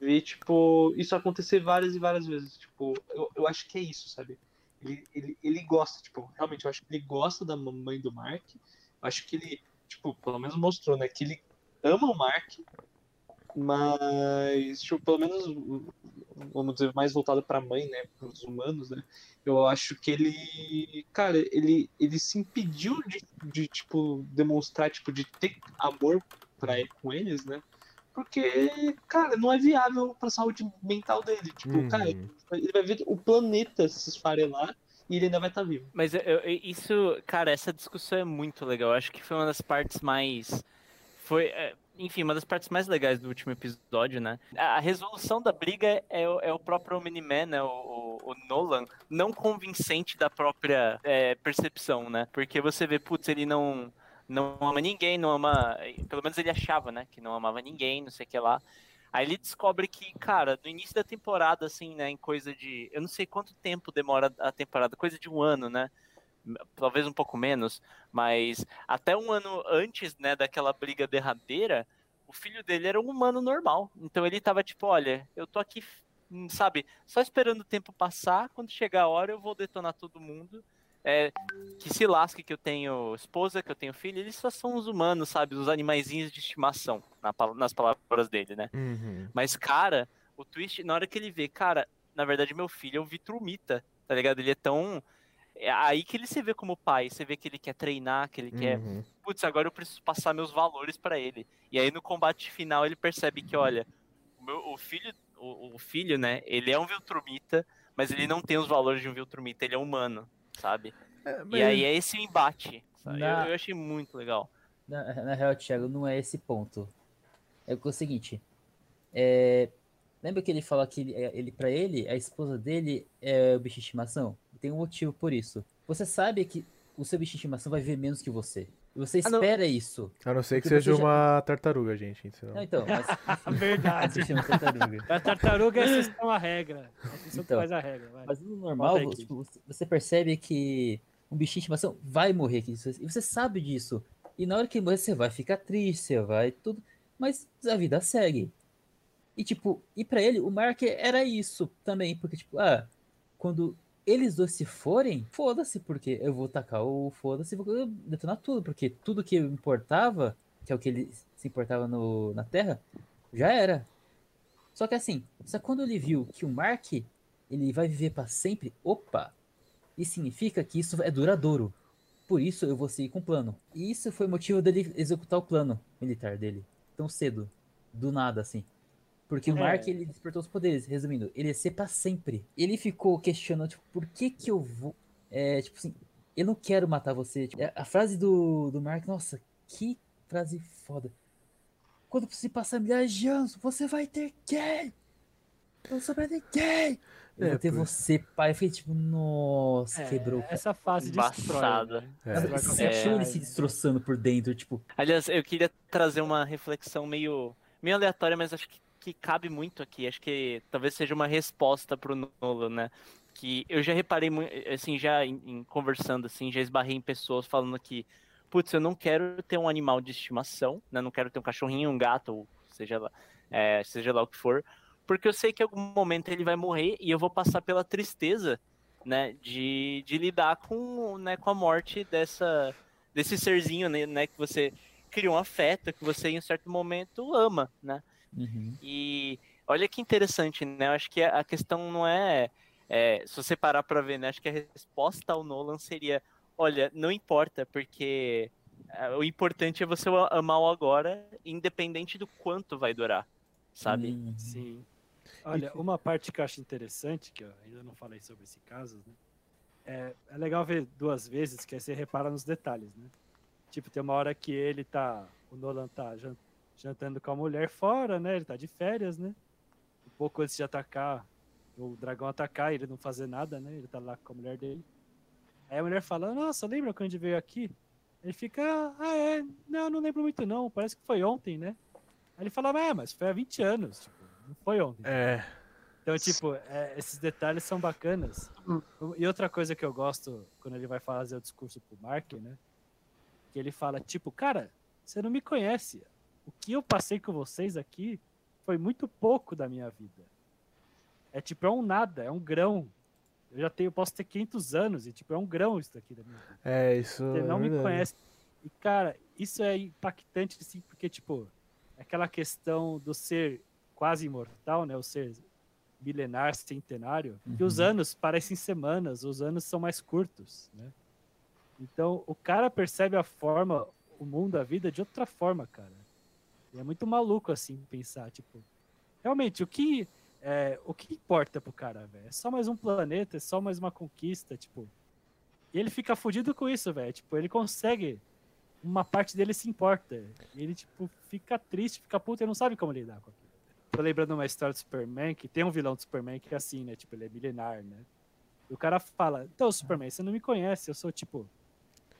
Ver, tipo, isso acontecer várias e várias vezes, tipo, eu, eu acho que é isso, sabe? Ele, ele, ele gosta, tipo, realmente, eu acho que ele gosta da mamãe do Mark, eu acho que ele, tipo, pelo menos mostrou, né, que ele ama o Mark, mas, tipo, pelo menos, vamos dizer, mais voltado pra mãe, né, pros humanos, né, eu acho que ele, cara, ele, ele se impediu de, de, tipo, demonstrar, tipo, de ter amor pra, com eles, né, porque, cara, não é viável pra saúde mental dele, tipo, Uhum. cara, ele vai ver o planeta se esfarelar e ele ainda vai estar vivo. Mas eu- eu- isso, cara, essa discussão é muito legal. Eu acho que foi uma das partes mais. Foi, é, enfim, uma das partes mais legais do último episódio, né? A resolução da briga é, o- é o próprio Miniman, né? O, o- o Nolan, não convincente da própria é, percepção, né? Porque você vê, putz, ele não. Não ama ninguém, não ama. Pelo menos ele achava, né? Que não amava ninguém, não sei o que lá. Aí ele descobre que, cara, no início da temporada, assim, né, em coisa de. Eu não sei quanto tempo demora a temporada, coisa de um ano, né? Talvez um pouco menos, mas até um ano antes, né, daquela briga derradeira, o filho dele era um humano normal. Então ele tava tipo, olha, eu tô aqui, hum, sabe, só esperando o tempo passar, quando chegar a hora eu vou detonar todo mundo é, que se lasque que eu tenho esposa, que eu tenho filho, eles só são os humanos, sabe? Os animaizinhos de estimação, na nas palavras dele, né? Uhum. Mas, cara, o twist, na hora que ele vê, cara, na verdade, meu filho é o Vitrumita, tá ligado? Ele é tão. É aí que ele se vê como pai, você vê que ele quer treinar, que ele quer. Uhum. Putz, agora eu preciso passar meus valores pra ele. E aí no combate final ele percebe que, olha, o, meu, o filho, o, o filho, né, ele é um Viltrumita, mas ele não tem os valores de um Viltrumita, ele é humano, sabe? É, E mas- aí é esse o embate. sabe? Eu, Na- eu achei muito legal. Na, na real, Thiago, não é esse ponto. É o seguinte. é, lembra que ele fala que ele, ele para ele, a esposa dele é o bicho de estimação? Tem um motivo por isso. Você sabe que o seu bicho de estimação vai viver menos que você. Você Ah, espera isso. A não ser que seja já- uma tartaruga, gente. Senão... Não, então, mas Verdade. chama tartaruga. A tartaruga é a exceção à regra. É a exceção Então. que faz a regra. Vai. Mas no normal, aí, tipo, você- percebe que um bichinho de estimação vai morrer. que isso- E você sabe disso. E na hora que ele morrer, você vai ficar triste, você vai tudo. Mas a vida segue. E tipo, e pra ele, o Mark era isso também. Porque, tipo, ah, quando eles dois se forem, foda-se, porque eu vou tacar o foda-se, vou detonar tudo. Porque tudo que importava, que é o que ele se importava no, na Terra, já era. Só que assim, só quando ele viu que o Mark ele vai viver para sempre, opa, isso significa que isso é duradouro. Por isso eu vou seguir com o plano. E isso foi o motivo dele executar o plano militar dele tão cedo, do nada assim. Porque o É. Mark ele despertou os poderes, resumindo, ele ia ser para sempre. Ele ficou questionando, tipo, por que que eu vou, é, tipo assim, eu não quero matar você. Tipo, é, a frase do, do Mark, nossa, que frase foda. Quando se passar milhares de anos, você vai ter quem? Eu não sou pra ninguém. Eu É, vou ter por- você, pai. Eu fiquei tipo, nossa, É, quebrou. Essa fase. Embaçada. Né? É. Você Você achou ele se destroçando por dentro, tipo, Aliás, eu queria trazer uma reflexão meio, meio aleatória, mas acho que, que cabe muito aqui. Acho que talvez seja uma resposta pro Nolan, né? Que eu já reparei, assim, já em, em conversando, assim, já esbarrei em pessoas falando que, putz, eu não quero ter um animal de estimação, né? Não quero ter um cachorrinho, um gato, ou seja lá, é, seja lá o que for, porque eu sei que em algum momento ele vai morrer e eu vou passar pela tristeza, né? De, de lidar com, né, com a morte dessa, desse serzinho, né, né? Que você cria um afeto, que você em um certo momento ama, né? Uhum, E olha que interessante, né? Eu acho que a questão não é, é, se você parar para ver, né? Acho que a resposta ao Nolan seria, olha, não importa, porque é, o importante é você amar o agora, independente do quanto vai durar, sabe? uhum. Sim. Olha, uma parte que eu acho interessante, que eu ainda não falei sobre esse caso, né? É, é legal ver duas vezes, que aí você repara nos detalhes, né? Tipo, tem uma hora que ele tá. O Nolan tá jantando com a mulher fora, né? Ele tá de férias, né? Um pouco antes de atacar, o dragão atacar e ele não fazer nada, né? Ele tá lá com a mulher dele. Aí a mulher fala, nossa, lembra quando a gente veio aqui? Ele fica, ah, é, não, não lembro muito não, parece que foi ontem, né? Aí ele fala, é, mas foi há 20 anos, tipo, não foi ontem. É. Então, tipo, é, esses detalhes são bacanas. E outra coisa que eu gosto quando ele vai fazer o discurso pro Mark, né? Que ele fala, tipo, cara, você não me conhece. O que eu passei com vocês aqui foi muito pouco da minha vida. É tipo, é um nada, é um grão. Eu já tenho, posso ter 500 anos e, tipo, é um grão isso daqui da minha vida. É, isso. Você é não me verdade. conhece. E, cara, isso é impactante, assim, porque, tipo, é aquela questão do ser quase imortal, né? O ser milenar, centenário, que os Uhum. anos parecem semanas, os anos são mais curtos, né? Então, o cara percebe a forma, o mundo, a vida de outra forma, cara. E é muito maluco, assim, pensar, tipo... Realmente, o que... É, o que importa pro cara, velho? É só mais um planeta, é só mais uma conquista, tipo... E ele fica fudido com isso, velho. Tipo, ele consegue. Uma parte dele se importa. E ele, tipo, fica triste, fica puto e não sabe como lidar com aquilo. Tô lembrando uma história do Superman, que tem um vilão do Superman que é assim, né? Tipo, ele é milenar, né? E o cara fala, então, Superman, você não me conhece, eu sou, tipo...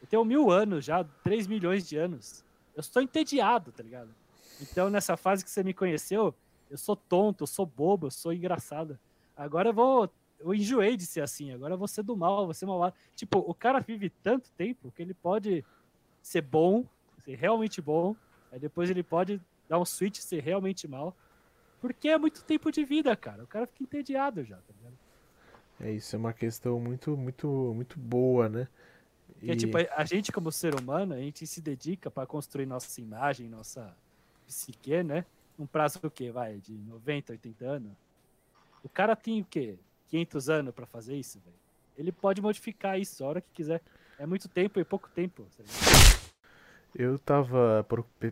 Eu tenho mil anos já, três milhões de anos. Eu estou entediado, tá ligado? Então, nessa fase que você me conheceu, eu sou tonto, eu sou bobo, eu sou engraçado. Agora eu vou eu enjoei de ser assim, agora eu vou ser do mal, vou ser malvado. Tipo, o cara vive tanto tempo que ele pode ser bom, ser realmente bom, aí depois ele pode dar um switch e ser realmente mal, porque é muito tempo de vida, cara. O cara fica entediado já, tá ligado? É isso, é uma questão muito, muito, muito boa, né? Porque, E- tipo, a- a gente, como ser humano, a gente se dedica para construir nossa imagem, nossa psique, né? Um prazo o quê? Vai, de 90, 80 anos. O cara tem o quê? 500 anos para fazer isso, velho. Ele pode modificar isso a hora que quiser. É muito tempo e pouco tempo. tá ligado? Eu tava,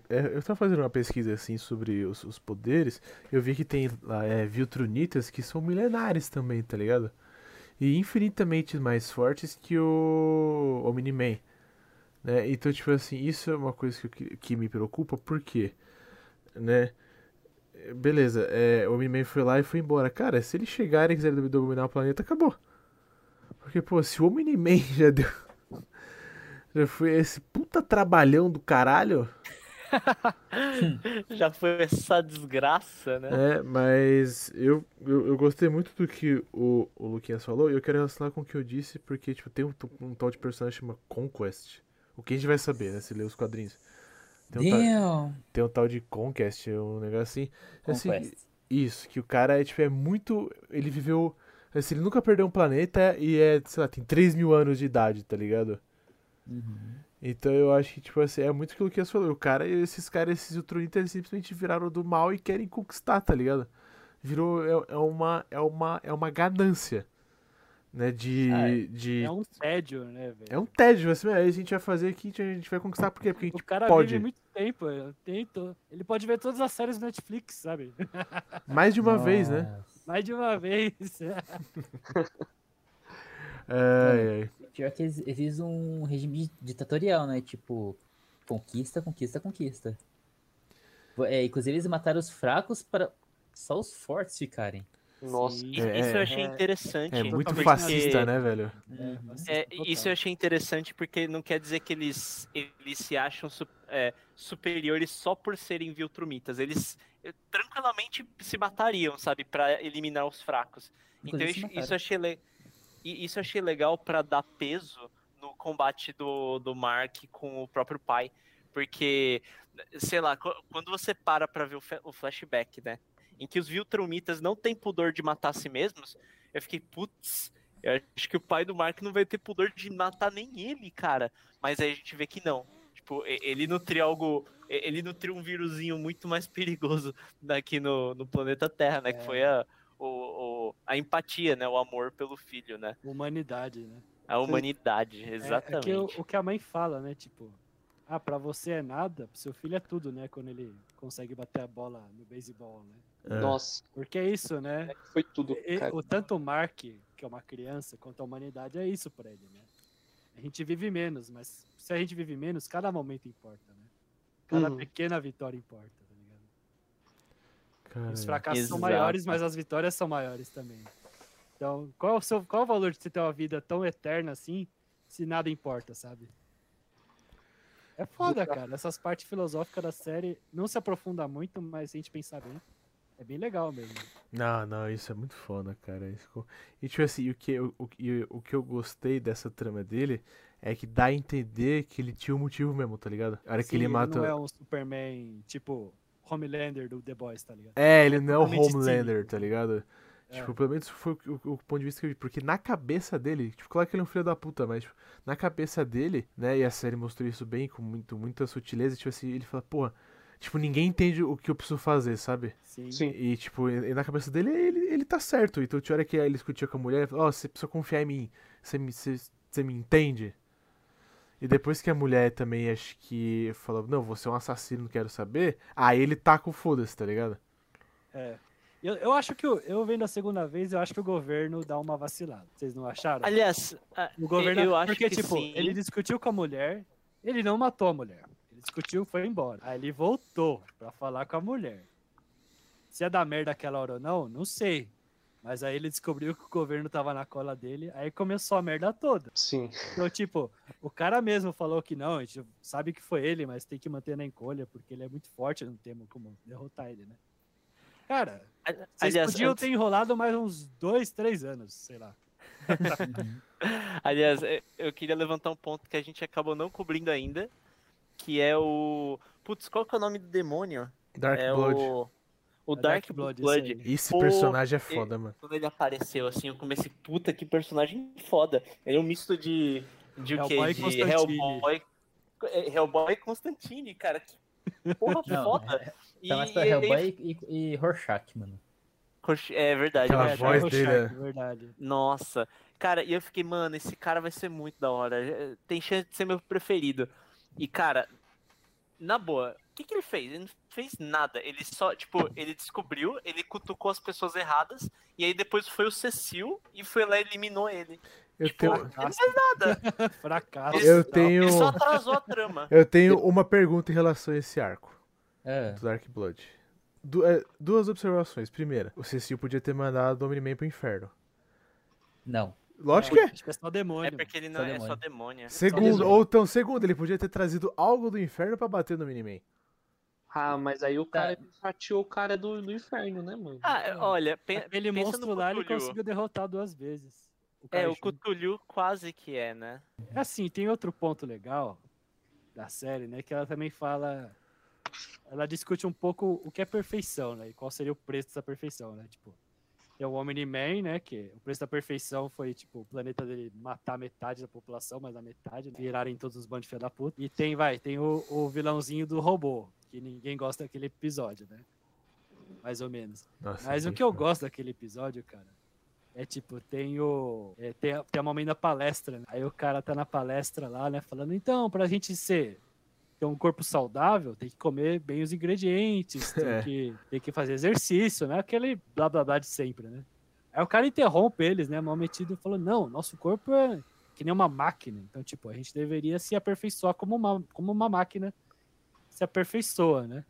é, eu tava fazendo uma pesquisa assim sobre os, os poderes. Eu vi que tem é, Viltrunitas que são milenares também, tá ligado? E infinitamente mais fortes que o Omni-Man. Né? Então, tipo assim, isso é uma coisa que, que- me preocupa, por quê? Né? É, Beleza, é, o Omni-Man foi lá e foi embora. Cara, se eles chegarem e quiserem dominar o planeta, acabou. Porque, pô, se o Omni-Man já deu. Já foi esse puta trabalhão do caralho. Já foi essa desgraça, né? É, mas eu, eu, eu gostei muito do que o, o Luquinhas falou e eu quero relacionar com o que eu disse, porque tipo, tem um, um tal de personagem chamado Conquest. O que a gente vai saber, né? Se ler os quadrinhos. Tem um, tal, tem um tal de Conquest, um negócio assim. assim Conquest. isso, que o cara é, tipo, é muito. Ele viveu. Assim, ele nunca perdeu um planeta e é, sei lá, tem 3 mil anos de idade, tá ligado? Uhum. Então eu acho que, tipo assim, é muito aquilo que você falou. O cara, esses caras, esses Ultronitas, simplesmente viraram do mal e querem conquistar, tá ligado? Virou, é, é uma, é uma, é uma ganância, né, de, Ah, é. de... É um tédio, né, velho? É um tédio, assim, aí a gente vai fazer aqui, a gente vai conquistar por quê? Porque a gente O cara pode. vive muito tempo. eu tento- Ele pode ver todas as séries do Netflix, sabe? Mais de uma vez, né? Nossa. Mais de uma vez. Ai, ai. Pior que eles, eles um regime ditatorial, né? Tipo, conquista, conquista, conquista. É, inclusive, eles mataram os fracos para só os fortes ficarem. Nossa. Sim. Isso, É, isso eu é. achei É, interessante. É muito Totalmente fascista, porque- né, velho? É, fascista É, isso eu achei interessante porque não quer dizer que eles, eles se acham su- é, superiores só por serem Viltrumitas. Eles eh, tranquilamente se matariam, sabe, Pra eliminar os fracos. Então isso, eu achei le- isso eu achei legal pra dar peso no combate do, do Mark com o próprio pai, porque sei lá, qu- quando você para pra ver o flashback, né, em que os Viltrumitas não têm pudor de matar a si mesmos, eu fiquei, putz, eu acho que o pai do Mark não vai ter pudor de matar nem ele, cara. Mas aí a gente vê que não. Tipo, ele nutria algo. Ele nutria um vírusinho muito mais perigoso daqui no, no planeta Terra, né? Que É. foi a, o, o- a empatia, né? O amor pelo filho, né? Humanidade, né? A humanidade, É- É, exatamente. que o, o que a mãe fala, né? Tipo, ah, pra você é nada, pro seu filho é tudo, né? Quando ele consegue bater a bola no beisebol, né? É. Nossa, Porque é isso, né? foi tudo, E- cara. o tanto o Mark, que é uma criança, quanto a humanidade, é isso pra ele, né? A gente vive menos, mas se a gente vive menos, cada momento importa, né? Cada Uhum. pequena vitória importa, tá ligado? Cara, Os fracassos são Exato. maiores, mas as vitórias são maiores também. Então, qual, é o seu, qual é o valor de você ter uma vida tão eterna assim, se nada importa, sabe? É foda, cara. Essas partes filosóficas da série não se aprofunda muito, mas se a gente pensar bem, é bem legal mesmo. Não, não, isso é muito foda, cara. Isso E tipo assim, o que, eu- o, que- o que eu gostei dessa trama dele é que dá a entender que ele tinha um motivo mesmo, tá ligado? A hora que Sim, ele mata. não é um Superman tipo Homelander do The Boys, tá ligado? É, ele não é o Homelander, tá ligado? É. Tipo, pelo menos foi o, o- o ponto de vista que eu vi. Porque na cabeça dele, tipo, claro que ele é um filho da puta, mas tipo, na cabeça dele, né, e a série mostrou isso bem, com muito, muita sutileza, tipo assim, ele fala, porra, tipo, ninguém entende o que eu preciso fazer, sabe? Sim. Sim. E, tipo, e na cabeça dele, ele, ele tá certo. Então, tinha hora que ele discutia com a mulher, ele falou, ó, você precisa confiar em mim, você me, você, você me entende? E depois que a mulher também, acho que falou, não, você é um assassino, não quero saber, aí ele tá com foda-se, tá ligado? É. Eu, eu acho que o- eu vendo a segunda vez, eu acho que o governo dá uma vacilada. Vocês não acharam? Aliás, O governo, eu acho porque que tipo, sim. ele discutiu com a mulher, ele não matou a mulher. Discutiu, foi embora. Aí ele voltou pra falar com a mulher. Se é da merda aquela hora ou não, não sei. Mas aí ele descobriu que o governo tava na cola dele, aí começou a merda toda. Sim. Então, tipo, o cara mesmo falou que não, a gente sabe que foi ele, mas tem que manter na encolha, porque ele é muito forte, não temos como derrotar ele, né? Cara, vocês aliás, podiam antes- ter enrolado mais uns dois, três anos, sei lá. Aliás, eu- eu queria levantar um ponto que a gente acabou não cobrindo ainda, que é o. Putz, qual que é o nome do demônio? Dark é Blood. o. O É Dark, Dark Blood, Blood, esse Pô, personagem é foda, mano. quando ele apareceu, assim, eu comecei, puta, que personagem foda. Ele é um misto de. De o quê? De. Hellboy. é, Hellboy e Constantine, cara. Que porra Não, foda. é- E, Tá mais pra e- Hellboy e, e, e Rorschach, mano. É verdade, Aquela é É, voz dele, é- verdade. Nossa. Cara, e eu fiquei, mano, esse cara vai ser muito da hora. Tem chance de ser meu preferido. E, cara, na boa, o que, que ele fez? Ele não fez nada. Ele só, tipo, ele descobriu, ele cutucou as pessoas erradas, e aí depois foi o Cecil e foi lá e eliminou ele. Eu Tipo, tenho, ele não fez nada. Fracasso. eu tenho, Ele só atrasou a trama. eu tenho uma pergunta em relação a esse arco É. do Dark Blood. Du- é, duas observações. Primeira, o Cecil podia ter mandado o Omni-Man pro inferno. Não. Lógico que é. Acho que é só demônio. É porque ele não Só é demônio. só demônio. Segundo, ou então, segundo, ele podia ter trazido algo do inferno pra bater no Omni-Man. Ah, mas aí o Tá. cara fatiou o cara do, do inferno, né, mano? Ah, olha, pe Aquele monstro lá ele conseguiu derrotar duas vezes. É, o. Cthulhu quase que é, né? É assim, tem outro ponto legal da série, né? Que ela também fala. Ela discute um pouco o que é perfeição, né? E qual seria o preço dessa perfeição, né? Tipo, tem o Omni-Man, né? Que o preço da perfeição foi, tipo, o planeta dele matar metade da população, mas a metade, né? virarem todos os bandos de filha da puta. E tem, vai, tem o, o vilãozinho do robô, que ninguém gosta daquele episódio, né? Mais ou menos. Nossa, Mas o que eu gosto daquele episódio, cara, é tipo, tem o. é, tem, tem a momento da palestra, né? Aí o cara tá na palestra lá, né? Falando, então, pra gente ser. Ter um corpo saudável, tem que comer bem os ingredientes, tem, É. que, tem que fazer exercício, né? Aquele blá blá blá de sempre, né? Aí o cara interrompe eles, né? Mal metido e falou: não, nosso corpo é que nem uma máquina. Então, tipo, a gente deveria se aperfeiçoar como uma, como uma máquina se aperfeiçoa, né?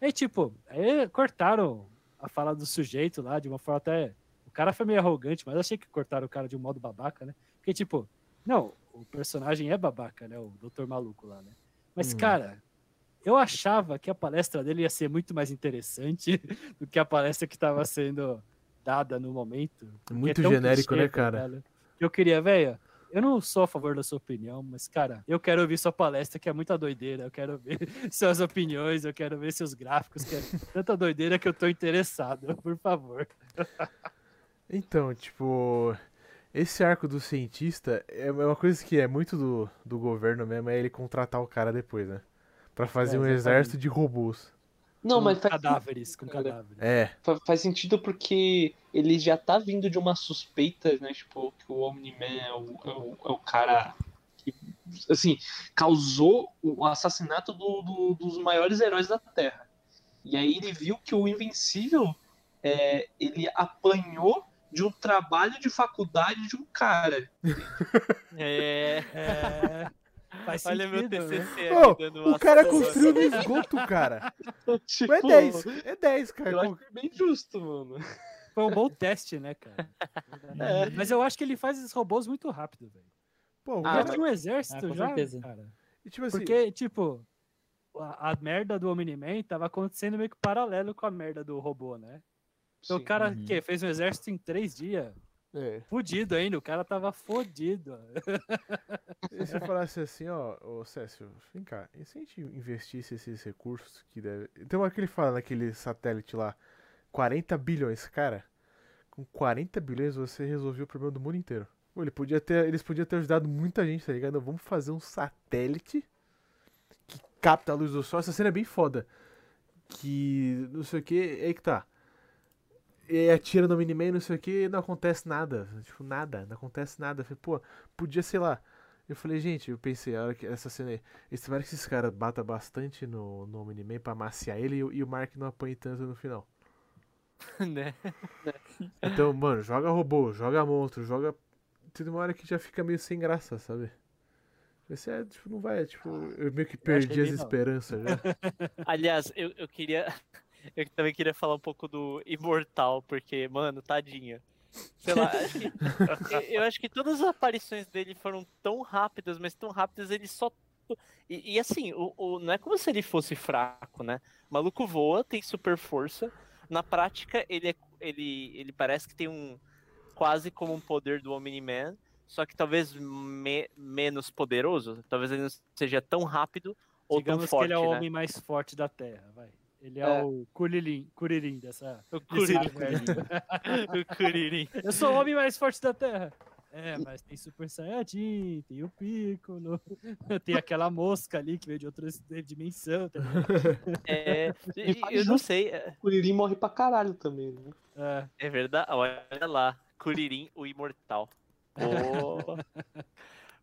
Aí, tipo, aí cortaram a fala do sujeito lá de uma forma até. O cara foi meio arrogante, mas achei que cortaram o cara de um modo babaca, né? Porque, tipo, não, o personagem é babaca, né? O doutor maluco lá, né? Mas, Hum. cara, eu achava que a palestra dele ia ser muito mais interessante do que a palestra que estava sendo dada no momento. Muito é genérico, clichê, né, cara? Eu queria, velho, eu não sou a favor da sua opinião, mas, cara, eu quero ouvir sua palestra, que é muita doideira. Eu quero ver suas opiniões, eu quero ver seus gráficos, que é tanta doideira que eu tô interessado, por favor. Então, tipo, esse arco do cientista é uma coisa que é muito do, do governo mesmo, é ele contratar o cara depois, né? Pra fazer É, um exército de robôs. Não, com mas faz, cadáveres, com cara. cadáveres. É, fa- faz sentido porque ele já tá vindo de uma suspeita, né? Tipo, que o Omni-Man é o, é o, é o cara que, assim, causou o assassinato do- do- dos maiores heróis da Terra. E aí ele viu que o Invencível, é, ele apanhou de um trabalho de faculdade de um cara. É. É, faz Olha meu sentido, né? TCC Ô, aqui dando o cara construiu no esgoto, cara. Tipo, É 10, é 10, Eu cara. acho bem justo, mano. Foi um bom teste, né, cara? É. Mas eu acho que ele faz esses robôs muito rápido, velho. Pô, o Ah, Já cara, tinha um exército Ah, com já, certeza. cara. e tipo assim, Porque, tipo, a, a merda do Omni-Man tava acontecendo meio que paralelo com a merda do robô, né? Então o Sim. cara Uhum. que fez um exército em três dias. é, Fudido ainda, o cara tava fodido. e se eu falasse assim, ó, ô Cécio, vem cá, e se a gente investisse esses recursos que deve... Tem uma hora que ele fala naquele satélite lá, 40 bilhões, cara, com 40 bilhões você resolveu o problema do mundo inteiro. Pô, ele podia ter, eles podiam ter ajudado muita gente, tá ligado? Vamos fazer um satélite que capta a luz do sol. Essa cena é bem foda. Que não sei o que, aí que tá. E aí atira no Miniman, não sei o que, não acontece nada. Tipo, nada, não acontece nada. Eu falei, pô, podia, sei lá. Eu falei, gente, eu pensei, a hora que essa cena aí, espero que esses caras batam bastante no, no Miniman pra amaciar ele e, o- e o Mark não apanhe tanto no final. né? Então, mano, joga robô, joga monstro, joga. Tem uma hora que já fica meio sem graça, sabe? Você é, tipo, não vai, tipo, eu meio que perdi as bem não. esperanças já. Aliás, eu, eu queria. Eu também queria falar um pouco do Imortal, porque, mano, tadinha. Sei lá, acho que, eu- acho que todas as aparições dele foram tão rápidas, mas tão rápidas, ele só. E, e assim, o, o- não é como se ele fosse fraco, né? O maluco voa, tem super força. Na prática, ele, é, ele, ele parece que tem um. Quase como um poder do Omni-Man, só que talvez me- menos poderoso. Talvez ele não seja tão rápido ou Digamos tão forte. que ele é o né? homem mais forte da Terra, vai. Ele é, É. o Kuririn, Kuririn dessa. O universo. o Kuririn. Eu sou o homem mais forte da Terra. É, mas tem Super Saiyajin, tem o Piccolo, tem aquela mosca ali que veio de outra dimensão. Tá? É, eu não sei. é- O Kuririn morre pra caralho também, né? É, É verdade. Olha lá. Kuririn, o imortal. Pô.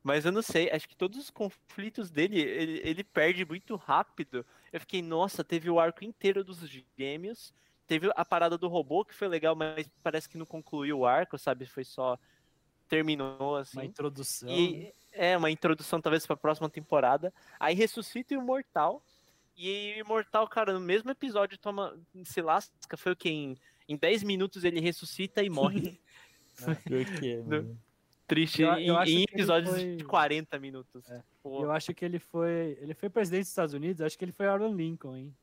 Mas eu não sei, acho que todos os conflitos dele, ele, ele perde muito rápido. Eu fiquei, nossa, teve o arco inteiro dos gêmeos. Teve a parada do robô, que foi legal, mas parece que não concluiu o arco, sabe? Foi só. Terminou assim. uma introdução. né? E é uma introdução, talvez, pra próxima temporada. Aí ressuscita o Imortal. E o Imortal, cara, no mesmo episódio toma. Se lasca, foi o que? Em, em 10 minutos ele ressuscita e morre. Pior que é, mano. Triste. Eu- eu em, em ele episódios foi- de 40 minutos. É. Eu acho que ele foi. Ele foi presidente dos Estados Unidos, acho que ele foi Abraham Lincoln, hein?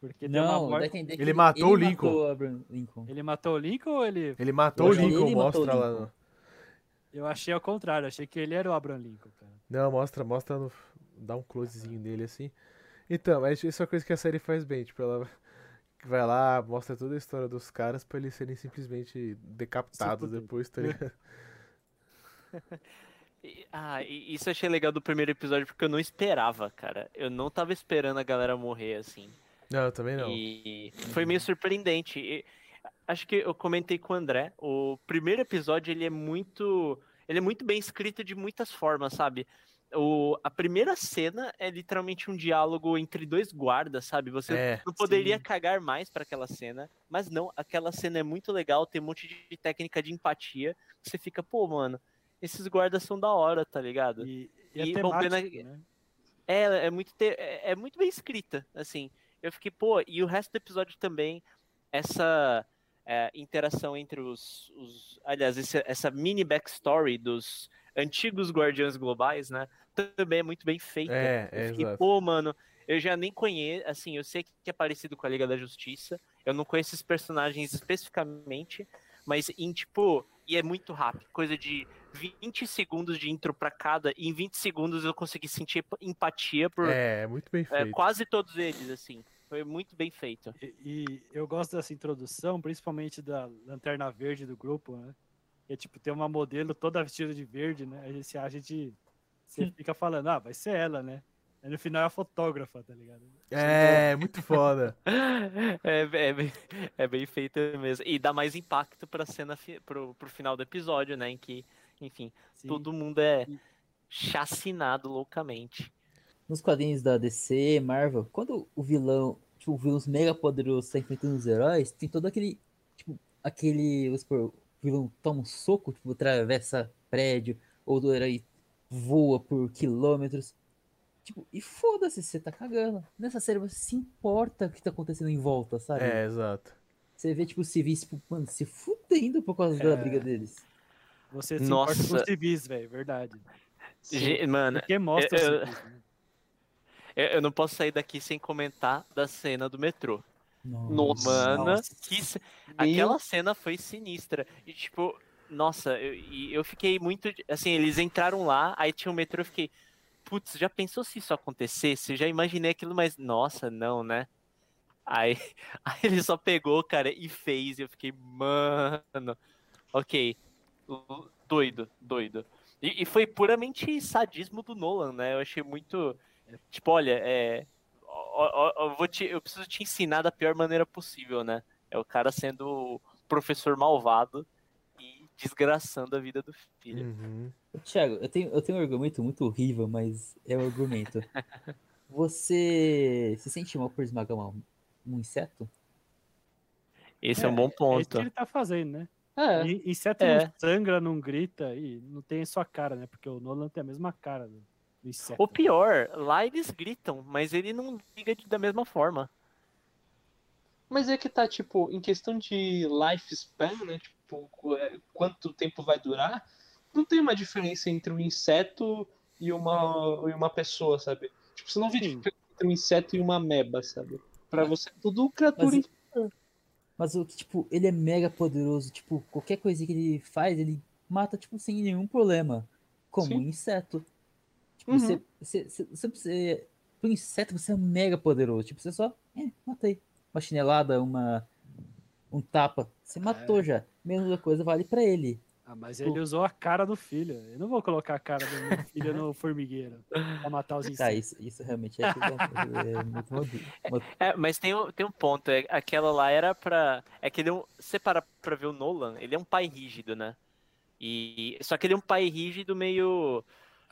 Porque deu uma Não, morte- que Ele matou o ele Lincoln. matou o Lincoln. Ele matou o Lincoln ou ele. Ele matou o Lincoln, ele o mostra lá. No- Eu achei ao contrário, achei que ele era o Abraham Lincoln, cara. Não, mostra, mostra no. Dá um closezinho nele assim. Então, mas isso é uma coisa que a série faz bem, tipo, ela vai lá, mostra toda a história dos caras pra eles serem simplesmente decapitados Sim, depois, tá ligado? ah, isso eu achei legal do primeiro episódio, porque eu não esperava, cara. Eu não tava esperando a galera morrer assim. Não, eu também não. E foi meio surpreendente. E acho que eu comentei com o André. O primeiro episódio ele é muito, ele é muito bem escrito de muitas formas, sabe? O, a primeira cena é literalmente um diálogo entre dois guardas, sabe? Você É, não poderia sim. cagar mais pra aquela cena, mas não, aquela cena é muito legal, tem um monte de técnica de empatia. Você fica, pô, mano, esses guardas são da hora, tá ligado? E, e é E, pena- temático, né? É, é muito, te- é, é muito bem escrita, assim. Eu fiquei, pô, e o resto do episódio também, essa é, interação entre os, os aliás, esse- essa mini backstory dos antigos Guardiões Globais, né, também é muito bem feita. É, eu é, fiquei, exato. pô, mano, eu já nem conheço, assim, eu sei que é parecido com a Liga da Justiça, eu não conheço esses personagens especificamente, mas em, tipo, e é muito rápido, coisa de 20 segundos de intro pra cada, e em 20 segundos eu consegui sentir empatia por É, é muito bem é, feito. quase todos eles, assim. Foi muito bem feito. E, e eu gosto dessa introdução, principalmente da lanterna verde do grupo, né? Que é tipo, tem uma modelo toda vestida de verde, né? Aí você, a gente você fica falando, ah, vai ser ela, né? Aí no final é a fotógrafa, tá ligado? É, muito foda. É, é bem, é bem feito mesmo. E dá mais impacto pra cena, fi- pro, pro final do episódio, né? Em que, enfim, Sim. todo mundo é chacinado loucamente. Nos quadrinhos da DC, Marvel, quando o vilão, tipo, o vilão mega poderoso tá enfrentando os heróis, tem todo aquele, tipo, aquele, vamos supor, o vilão toma um soco, tipo, atravessa prédio, ou do herói voa por quilômetros. Tipo, e foda-se, você tá cagando. Nessa série você se importa o que tá acontecendo em volta, sabe? É, exato. Você vê, tipo, os civis, tipo, mano, se fudendo por causa da É. briga deles. Você se Nossa. importa com os civis, velho, verdade. Ge- Mano, Porque mostra eu- civis, né? eu, eu não posso sair daqui sem comentar da cena do metrô. Nossa. Mano, Nossa. que aquela cena foi sinistra. E tipo, nossa, eu, e eu fiquei muito. Assim, eles entraram lá, aí tinha um metrô, eu fiquei. Putz, já pensou se isso acontecesse? Eu já imaginei aquilo, mas nossa, não, né? Aí, aí ele só pegou, cara, e fez. E eu fiquei, mano, ok. Doido, doido. E, e foi puramente sadismo do Nolan, né? Eu achei muito. Tipo, olha, é. ó, ó, ó, Eu, vou te, eu preciso te ensinar da pior maneira possível, né? É o cara sendo o professor malvado e desgraçando a vida do filho. Uhum. Thiago, eu tenho, eu tenho um argumento muito horrível, mas é um argumento. Você se sente mal por esmagar uma- um inseto? Esse é, um bom É isso ponto. que ele tá fazendo, né? É, E- Inseto É. não sangra, não grita e não tem a sua cara, né? Porque o Nolan tem a mesma cara do, do inseto. O pior, lá eles gritam, mas ele não liga da mesma forma. mas é que tá, tipo, em questão de lifespan, né? Tipo, é, quanto tempo vai durar, não tem uma diferença entre um inseto e uma, e uma pessoa, sabe? Tipo, você não vê diferença entre um inseto e uma ameba, sabe? Pra você é tudo criatura. Mas- Mas o que, tipo, ele é mega poderoso. Tipo, qualquer coisa que ele faz, ele mata, tipo, sem nenhum problema. Como Sim. um inseto. Tipo, Uhum. você, você, você, você pro inseto você é mega poderoso. Tipo, você só, é, matei. Uma chinelada, uma um tapa, você matou já. Mesma coisa vale pra ele. Ah, mas ele usou a cara do filho. Eu não vou colocar a cara do meu filho no formigueiro pra matar os Tá, insetos. isso, isso realmente é, é muito modo- mo- É, mas tem, um- tem um ponto, é, aquela lá era pra. É que ele é um. Você para pra ver o Nolan, ele é um pai rígido, né? E. Só que ele é um pai rígido meio.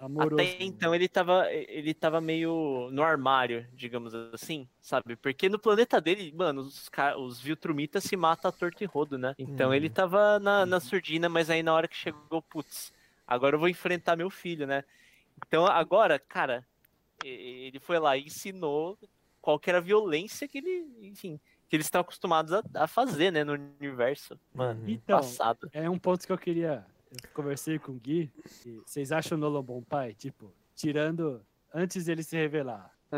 Amoroso. Até então ele tava, ele tava meio no armário, digamos assim, sabe? Porque no planeta dele, mano, os, os Viltrumitas se matam a torto e rodo, né? Então Uhum. ele tava na, na surdina, mas aí na hora que chegou, putz, agora eu vou enfrentar meu filho, né? Então agora, cara, ele foi lá e ensinou qual que era a violência que ele, enfim, que eles estão acostumados a, a fazer, né, no universo. Mano, Uhum. Então, passado. é um ponto que eu queria. Eu conversei com o Gui. e vocês acham o Nolan bom pai? Tipo, tirando antes dele se revelar. Ah,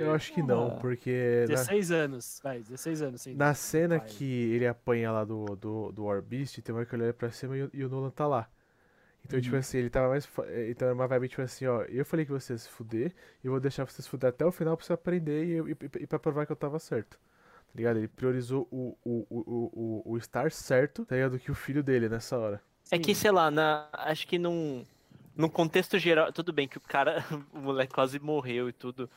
Eu acho que não, Ah. porque na, 16 anos, vai, 16 anos sem. na cena pai. que ele apanha lá do, do, do War Beast, tem uma hora que ele olha pra cima e, o- e o Nolan tá lá. Então, tipo assim, ele tava mais. eh, Então era uma vibe tipo assim, ó. Eu falei que você ia se fuder, e eu vou deixar você se fuder até o final pra você aprender e, e, e pra provar que eu tava certo. Tá ligado? Ele priorizou o, o, o, o, o, o estar certo, tá ligado? Do que o filho dele nessa hora. É que, sei lá, na, acho que num, num contexto geral. Tudo bem que o cara, o moleque quase morreu e tudo.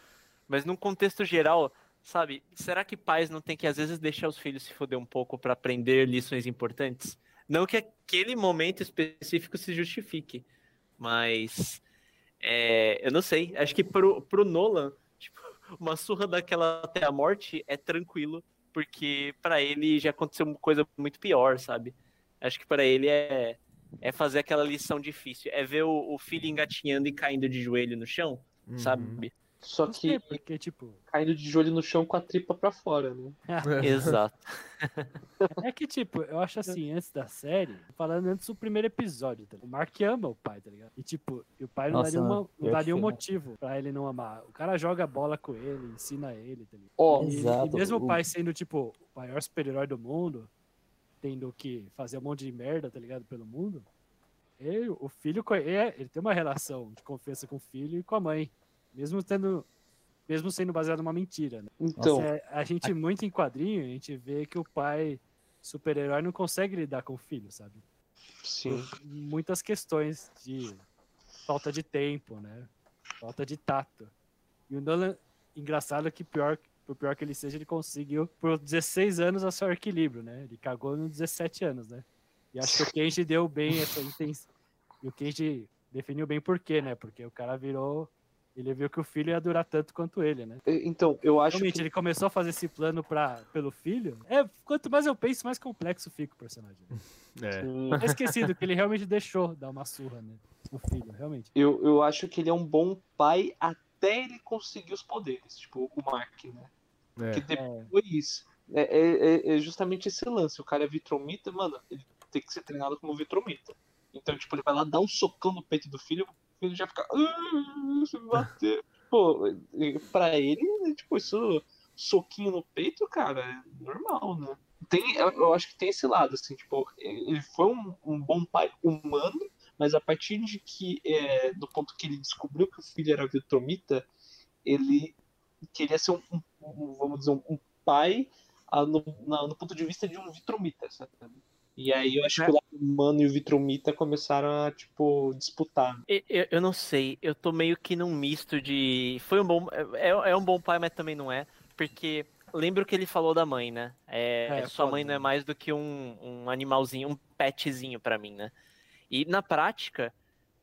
Mas num contexto geral, sabe? Será que pais não tem que às vezes deixar os filhos se foder um pouco pra aprender lições importantes? Não que aquele momento específico se justifique, mas. é, eu não sei. Acho que pro, pro Nolan, tipo, uma surra daquela até a morte é tranquilo, porque pra ele já aconteceu uma coisa muito pior, sabe? Acho que pra ele é, é fazer aquela lição difícil. É ver o, o filho engatinhando e caindo de joelho no chão, Uhum. sabe? Só que porque, tipo, caindo de joelho no chão com a tripa pra fora, né? Exato. é que, tipo, eu acho assim, antes da série, falando antes do primeiro episódio, tá ligado? O Mark ama o pai, tá ligado? E, tipo, e o pai não Nossa, daria, uma, não daria um perfeito. motivo pra ele não amar. O cara joga bola com ele, ensina ele, tá ligado? Ó, E- Exato. E mesmo O- pai sendo, tipo, o maior super-herói do mundo, tendo que fazer um monte de merda, tá ligado, pelo mundo, ele, o filho, é, ele tem uma relação de confiança com o filho e com a mãe. Mesmo tendo. Mesmo sendo baseado numa mentira, né? então, É, a gente, muito em quadrinho, a gente vê que o pai super-herói não consegue lidar com o filho, sabe? sim. Muitas questões de falta de tempo, né? Falta de tato. E o Nolan, engraçado que pior, por pior que ele seja, ele conseguiu por 16 anos a seu equilíbrio, né? Ele cagou nos 17 anos, né? E acho que o Kenji deu bem essa intenção. E o Kenji definiu bem por quê, né? Porque o cara virou. Ele viu que o filho ia durar tanto quanto ele, né? Então, eu acho Realmente, que ele começou a fazer esse plano pra, pelo filho. É, quanto mais eu penso, mais complexo fica o personagem. É. Sim. Eu esquecido que ele realmente deixou dar uma surra, né? O filho, realmente. Eu, eu acho que ele é um bom pai até ele conseguir os poderes, tipo o Mark, né? É. Porque depois é, é- é- é justamente esse lance. O cara é vitromita, mano, ele tem que ser treinado como vitromita. Então, tipo, ele vai lá dar um socão no peito do filho, o filho já fica. "Ah, Se me bater. Pô, pra ele, tipo, isso, soquinho no peito, cara, é normal, né? Tem, eu, eu acho que tem esse lado, assim, tipo, ele foi um, um bom pai humano, mas a partir de que, é, do ponto que ele descobriu que o filho era vitromita, ele queria ser um, um- um, vamos dizer, um, um pai ah, no, na- no ponto de vista de um vitromita, sabe? E aí eu acho que o lado humano e o vitromita começaram a, tipo, disputar. Eu, eu não sei, eu tô meio que num misto de. Foi um bom. É, é um bom pai, mas também não é. Porque lembra o que ele falou da mãe, né? É, É, sua foda, mãe não é né? mais do que um, um animalzinho, um petzinho pra mim, né? E na prática,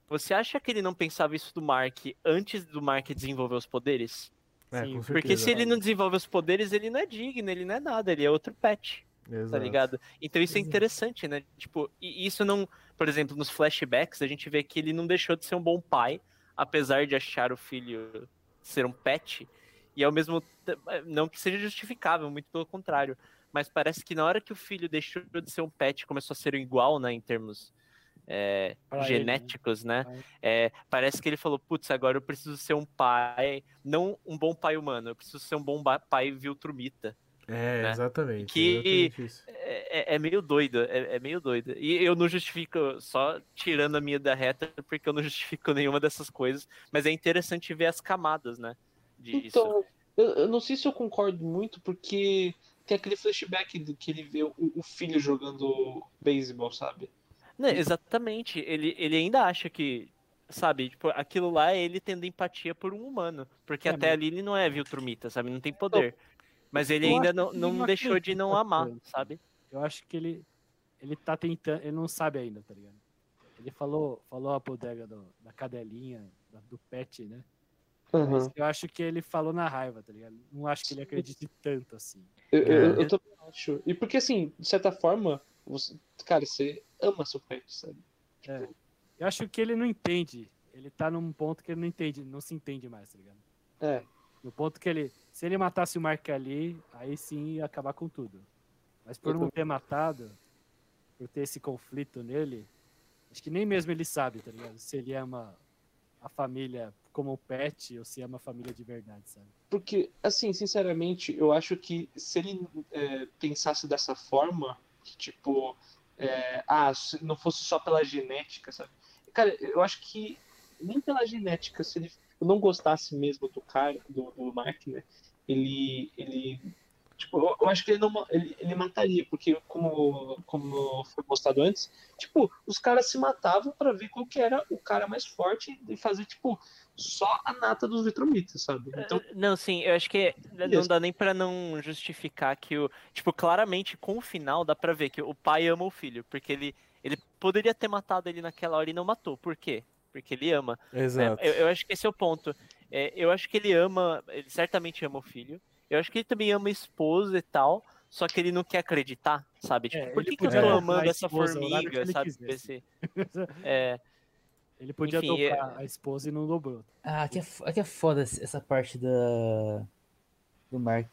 você acha que ele não pensava isso do Mark antes do Mark desenvolver os poderes? É, Sim, porque se ele não desenvolve os poderes, ele não é digno, ele não é nada, ele é outro pet. tá Exato. ligado? Então isso é interessante, né? Tipo, e isso não, por exemplo, nos flashbacks a gente vê que ele não deixou de ser um bom pai, apesar de achar o filho ser um pet, e ao mesmo te- não que seja justificável, muito pelo contrário, mas parece que na hora que o filho deixou de ser um pet, começou a ser igual, né, em termos é, Pra ele, né? genéticos, né? É, parece que ele falou, putz, agora eu preciso ser um pai, não um bom pai humano, eu preciso ser um bom pai viltrumita. É, né? exatamente. Que- exatamente isso. É, é- é meio doido, é, é meio doido. E eu não justifico, só tirando a minha da reta, porque eu não justifico nenhuma dessas coisas. Mas é interessante ver as camadas, né? disso. Então, eu, eu não sei se eu concordo muito, porque tem aquele flashback do que ele vê o, o filho jogando beisebol, sabe? Não, exatamente. Ele, ele ainda acha que, sabe, tipo, aquilo lá é ele tendo empatia por um humano. Porque É, até mas- ali ele não é Viltrumita, sabe? Não tem poder. Mas ele Eu ainda não, não não deixou de não amar, tanto. sabe? Eu acho que ele, ele tá tentando, ele não sabe ainda, tá ligado? Ele falou, falou a bodega do- da cadelinha, da- do pet, né? Mas Uhum. eu acho que ele falou na raiva, tá ligado? Não acho que ele acredite tanto assim. Eu, eu, eu também acho. E porque, assim, de certa forma, você, cara, você ama seu pet, sabe? É. Eu acho que ele não entende. Ele tá num ponto que ele não entende, não se entende mais, tá ligado? É. No ponto que ele. Se ele matasse o Mark ali, aí sim ia acabar com tudo. Mas por Eu não ter matado, por ter esse conflito nele, acho que nem mesmo ele sabe, tá ligado? Se ele ama a família como pet ou se ama a família de verdade, sabe? Porque, assim, sinceramente, eu acho que se ele é, pensasse dessa forma, que tipo, é, ah, se não fosse só pela genética, sabe? Cara, eu acho que nem pela genética, se ele não gostasse mesmo do cara, do, do né? Ele, ele, tipo, eu, acho que ele não, ele, ele mataria, porque como, como foi mostrado antes, tipo, os caras se matavam pra ver qual que era o cara mais forte e fazer, tipo, só a nata dos Vitromitas, sabe? Então, Não, sim, eu acho que não dá nem pra não justificar que o. Tipo, claramente com o final dá pra ver que o pai ama o filho. Porque ele, ele poderia ter matado ele naquela hora e não matou. Por quê? Porque ele ama. né? Exato. Eu, eu acho que esse é o ponto. É, eu acho que ele ama. Ele certamente ama o filho. Eu acho que ele também ama a esposa e tal. Só que ele não quer acreditar, sabe? Tipo, É, por que, que eu tô amando essa esposa que formiga, ele sabe? Esse- É, Ele podia Enfim, é- tocar a esposa e não dobrou. Ah, aqui é, aqui é foda essa parte da. Do Mark.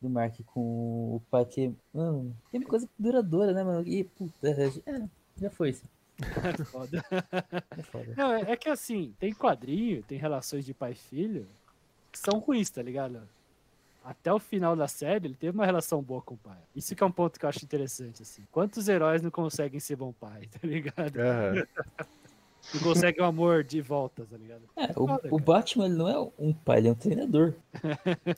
Do Mark com o pai que. Mano, que é uma coisa duradoura, né, mano? E puta, é, já foi isso. Foda. É foda. Não, é, é que assim, tem quadrinho, tem relações de pai e filho que são ruins, tá ligado? Até o final da série, ele teve uma relação boa com o pai. Isso que é um ponto que eu acho interessante, assim. Quantos heróis não conseguem ser bom pai, tá ligado? Aham. Não conseguem o amor de volta, tá ligado? É, foda, o, o. Batman ele não é um pai, ele é um treinador.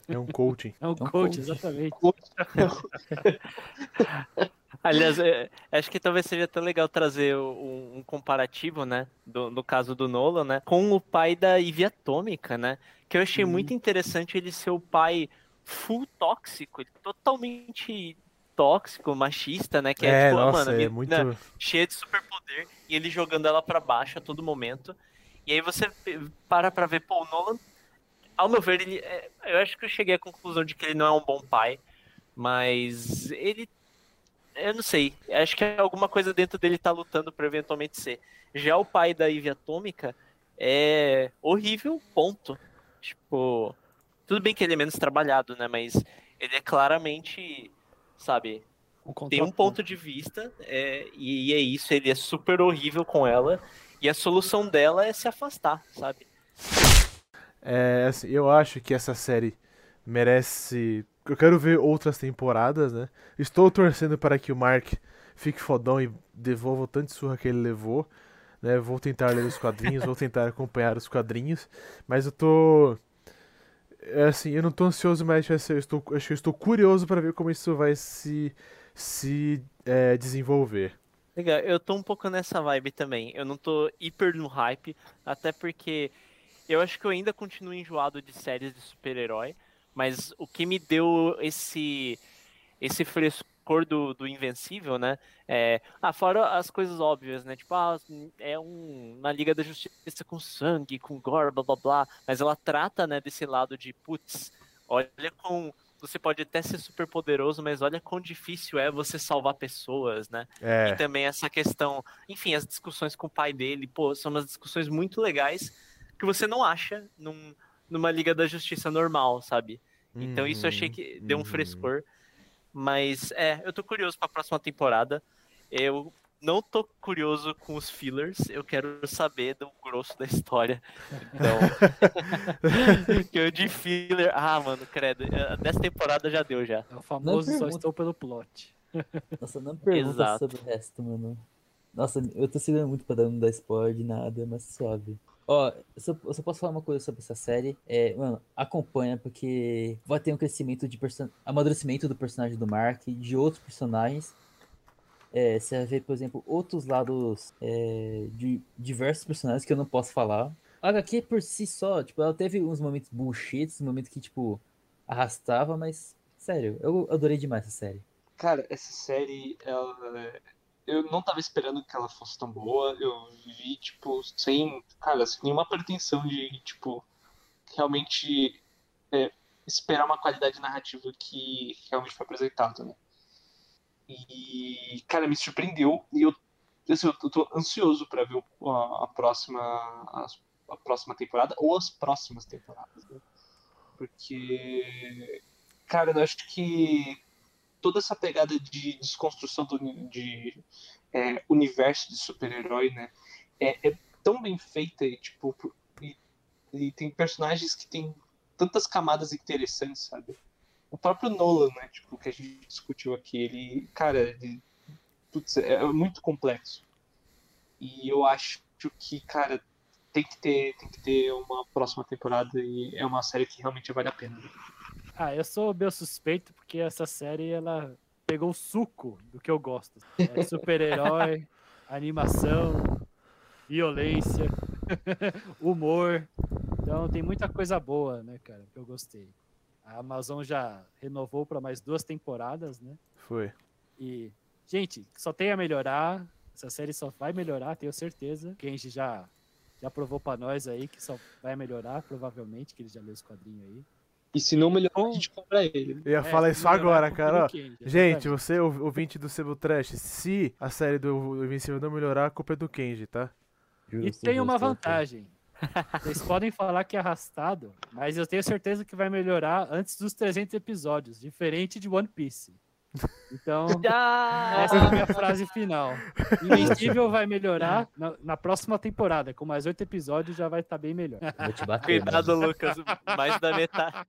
É um coaching. É um um coach, coach. exatamente. Aliás, é, acho que talvez seja até legal trazer um, um comparativo, né? Do, no caso do Nolan, né? Com o pai da Ivy Atômica, né? Que eu achei Uhum. muito interessante ele ser o pai full tóxico, ele totalmente tóxico, machista, né? Que é, É, tipo, nossa, mano, é muito. cheia de superpoder e ele jogando ela pra baixo a todo momento. E aí você para pra ver, pô, o Nolan, ao meu ver, ele, é, eu acho que eu cheguei à conclusão de que ele não é um bom pai, mas ele, eu não sei, acho que alguma coisa dentro dele tá lutando pra eventualmente ser. Já o pai da Ivy Atômica é horrível, ponto. Tipo, tudo bem que ele é menos trabalhado, né, mas ele é claramente, sabe, tem um ponto de vista, é, e, e é isso, ele é super horrível com ela, e a solução dela é se afastar, sabe? É, assim, eu acho que essa série merece. Eu quero ver outras temporadas, né? Estou torcendo para que o Mark fique fodão e devolva o tanto de surra que ele levou. Né? Vou tentar ler os quadrinhos, vou tentar acompanhar os quadrinhos. Mas eu tô. É assim, eu não tô ansioso, mas eu estou, acho que eu estou curioso para ver como isso vai se, se é, desenvolver. Legal, eu tô um pouco nessa vibe também. Eu não tô hiper no hype, até porque eu acho que eu ainda continuo enjoado de séries de super-herói, mas o que me deu esse esse frescor do, do Invencível, né? É, ah, fora as coisas óbvias, né? Tipo, ah, é um na Liga da Justiça com sangue, com gore, blá blá blá, mas ela trata, né, desse lado de putz, olha com você pode até ser super poderoso, mas olha quão difícil é você salvar pessoas, né? É, E também essa questão, enfim, as discussões com o pai dele, pô, são umas discussões muito legais que você não acha num- numa Liga da Justiça normal, sabe? Então isso eu achei que deu um uhum. frescor. Mas é, eu tô curioso pra próxima temporada. Eu não tô curioso com os fillers, eu quero saber do grosso da história. Então, que eu de filler, ah, mano, credo, eh, dessa temporada já deu já. É o famoso só estou pelo plot. Nossa, não pergunta Exato. sobre o resto, mano. Nossa, eu tô segurando muito pra dar- não dar spoiler de nada, mas suave. Ó, eu só, eu só posso falar uma coisa sobre essa série. É, mano, acompanha, porque vai ter um crescimento de person... amadurecimento do personagem do Mark de outros personagens. É, você vai ver, por exemplo, outros lados é, de diversos personagens que eu não posso falar. A HQ por si só, tipo, ela teve uns momentos bullshit, uns momentos que, tipo, arrastava, mas, sério, eu adorei demais essa série. Cara, essa série, ela... eu não tava esperando que ela fosse tão boa. Eu vi, tipo, sem, cara, sem nenhuma pretensão de, tipo, realmente é, esperar uma qualidade narrativa que realmente foi apresentada, né? E, cara, me surpreendeu e eu, assim, eu tô ansioso pra ver a, a próxima a, a, próxima temporada ou as próximas temporadas, né? Porque, cara, eu acho que toda essa pegada de desconstrução do de, é, universo de super-herói, né? É, é, tão bem feita e, tipo, e, e tem personagens que tem tantas camadas interessantes, sabe? o próprio Nolan, né? Tipo, que a gente discutiu aqui, ele, cara, ele, putz, é muito complexo. E eu acho que, cara, tem que ter, tem que ter uma próxima temporada e é uma série que realmente vale a pena. Ah, eu sou meu suspeito porque essa série ela pegou o suco do que eu gosto. É super-herói, animação, violência, humor. Então tem muita coisa boa, né, cara, que eu gostei. A Amazon já renovou para mais duas temporadas, né? Foi. E, gente, só tem a melhorar. Essa série só vai melhorar, tenho certeza. Kenji já, já provou para nós aí que só vai melhorar, provavelmente, que ele já leu os quadrinhos aí. E se não melhorar, a gente compra ele. Eu ia É, falar isso agora, compra cara. Kenji, Gente, exatamente. você, o ouvinte do Sebo Trash, se a série do Invencível não melhorar, a culpa é do Kenji, tá? E tem uma vantagem. Vocês podem falar que é arrastado, mas eu tenho certeza que vai melhorar antes dos 300 episódios, diferente de One Piece. Então, essa é a minha frase final. Invencível vai melhorar na, na próxima temporada, com mais oito episódios já vai estar bem melhor. Vou te bater. Cuidado, mano. Lucas. Mais da metade.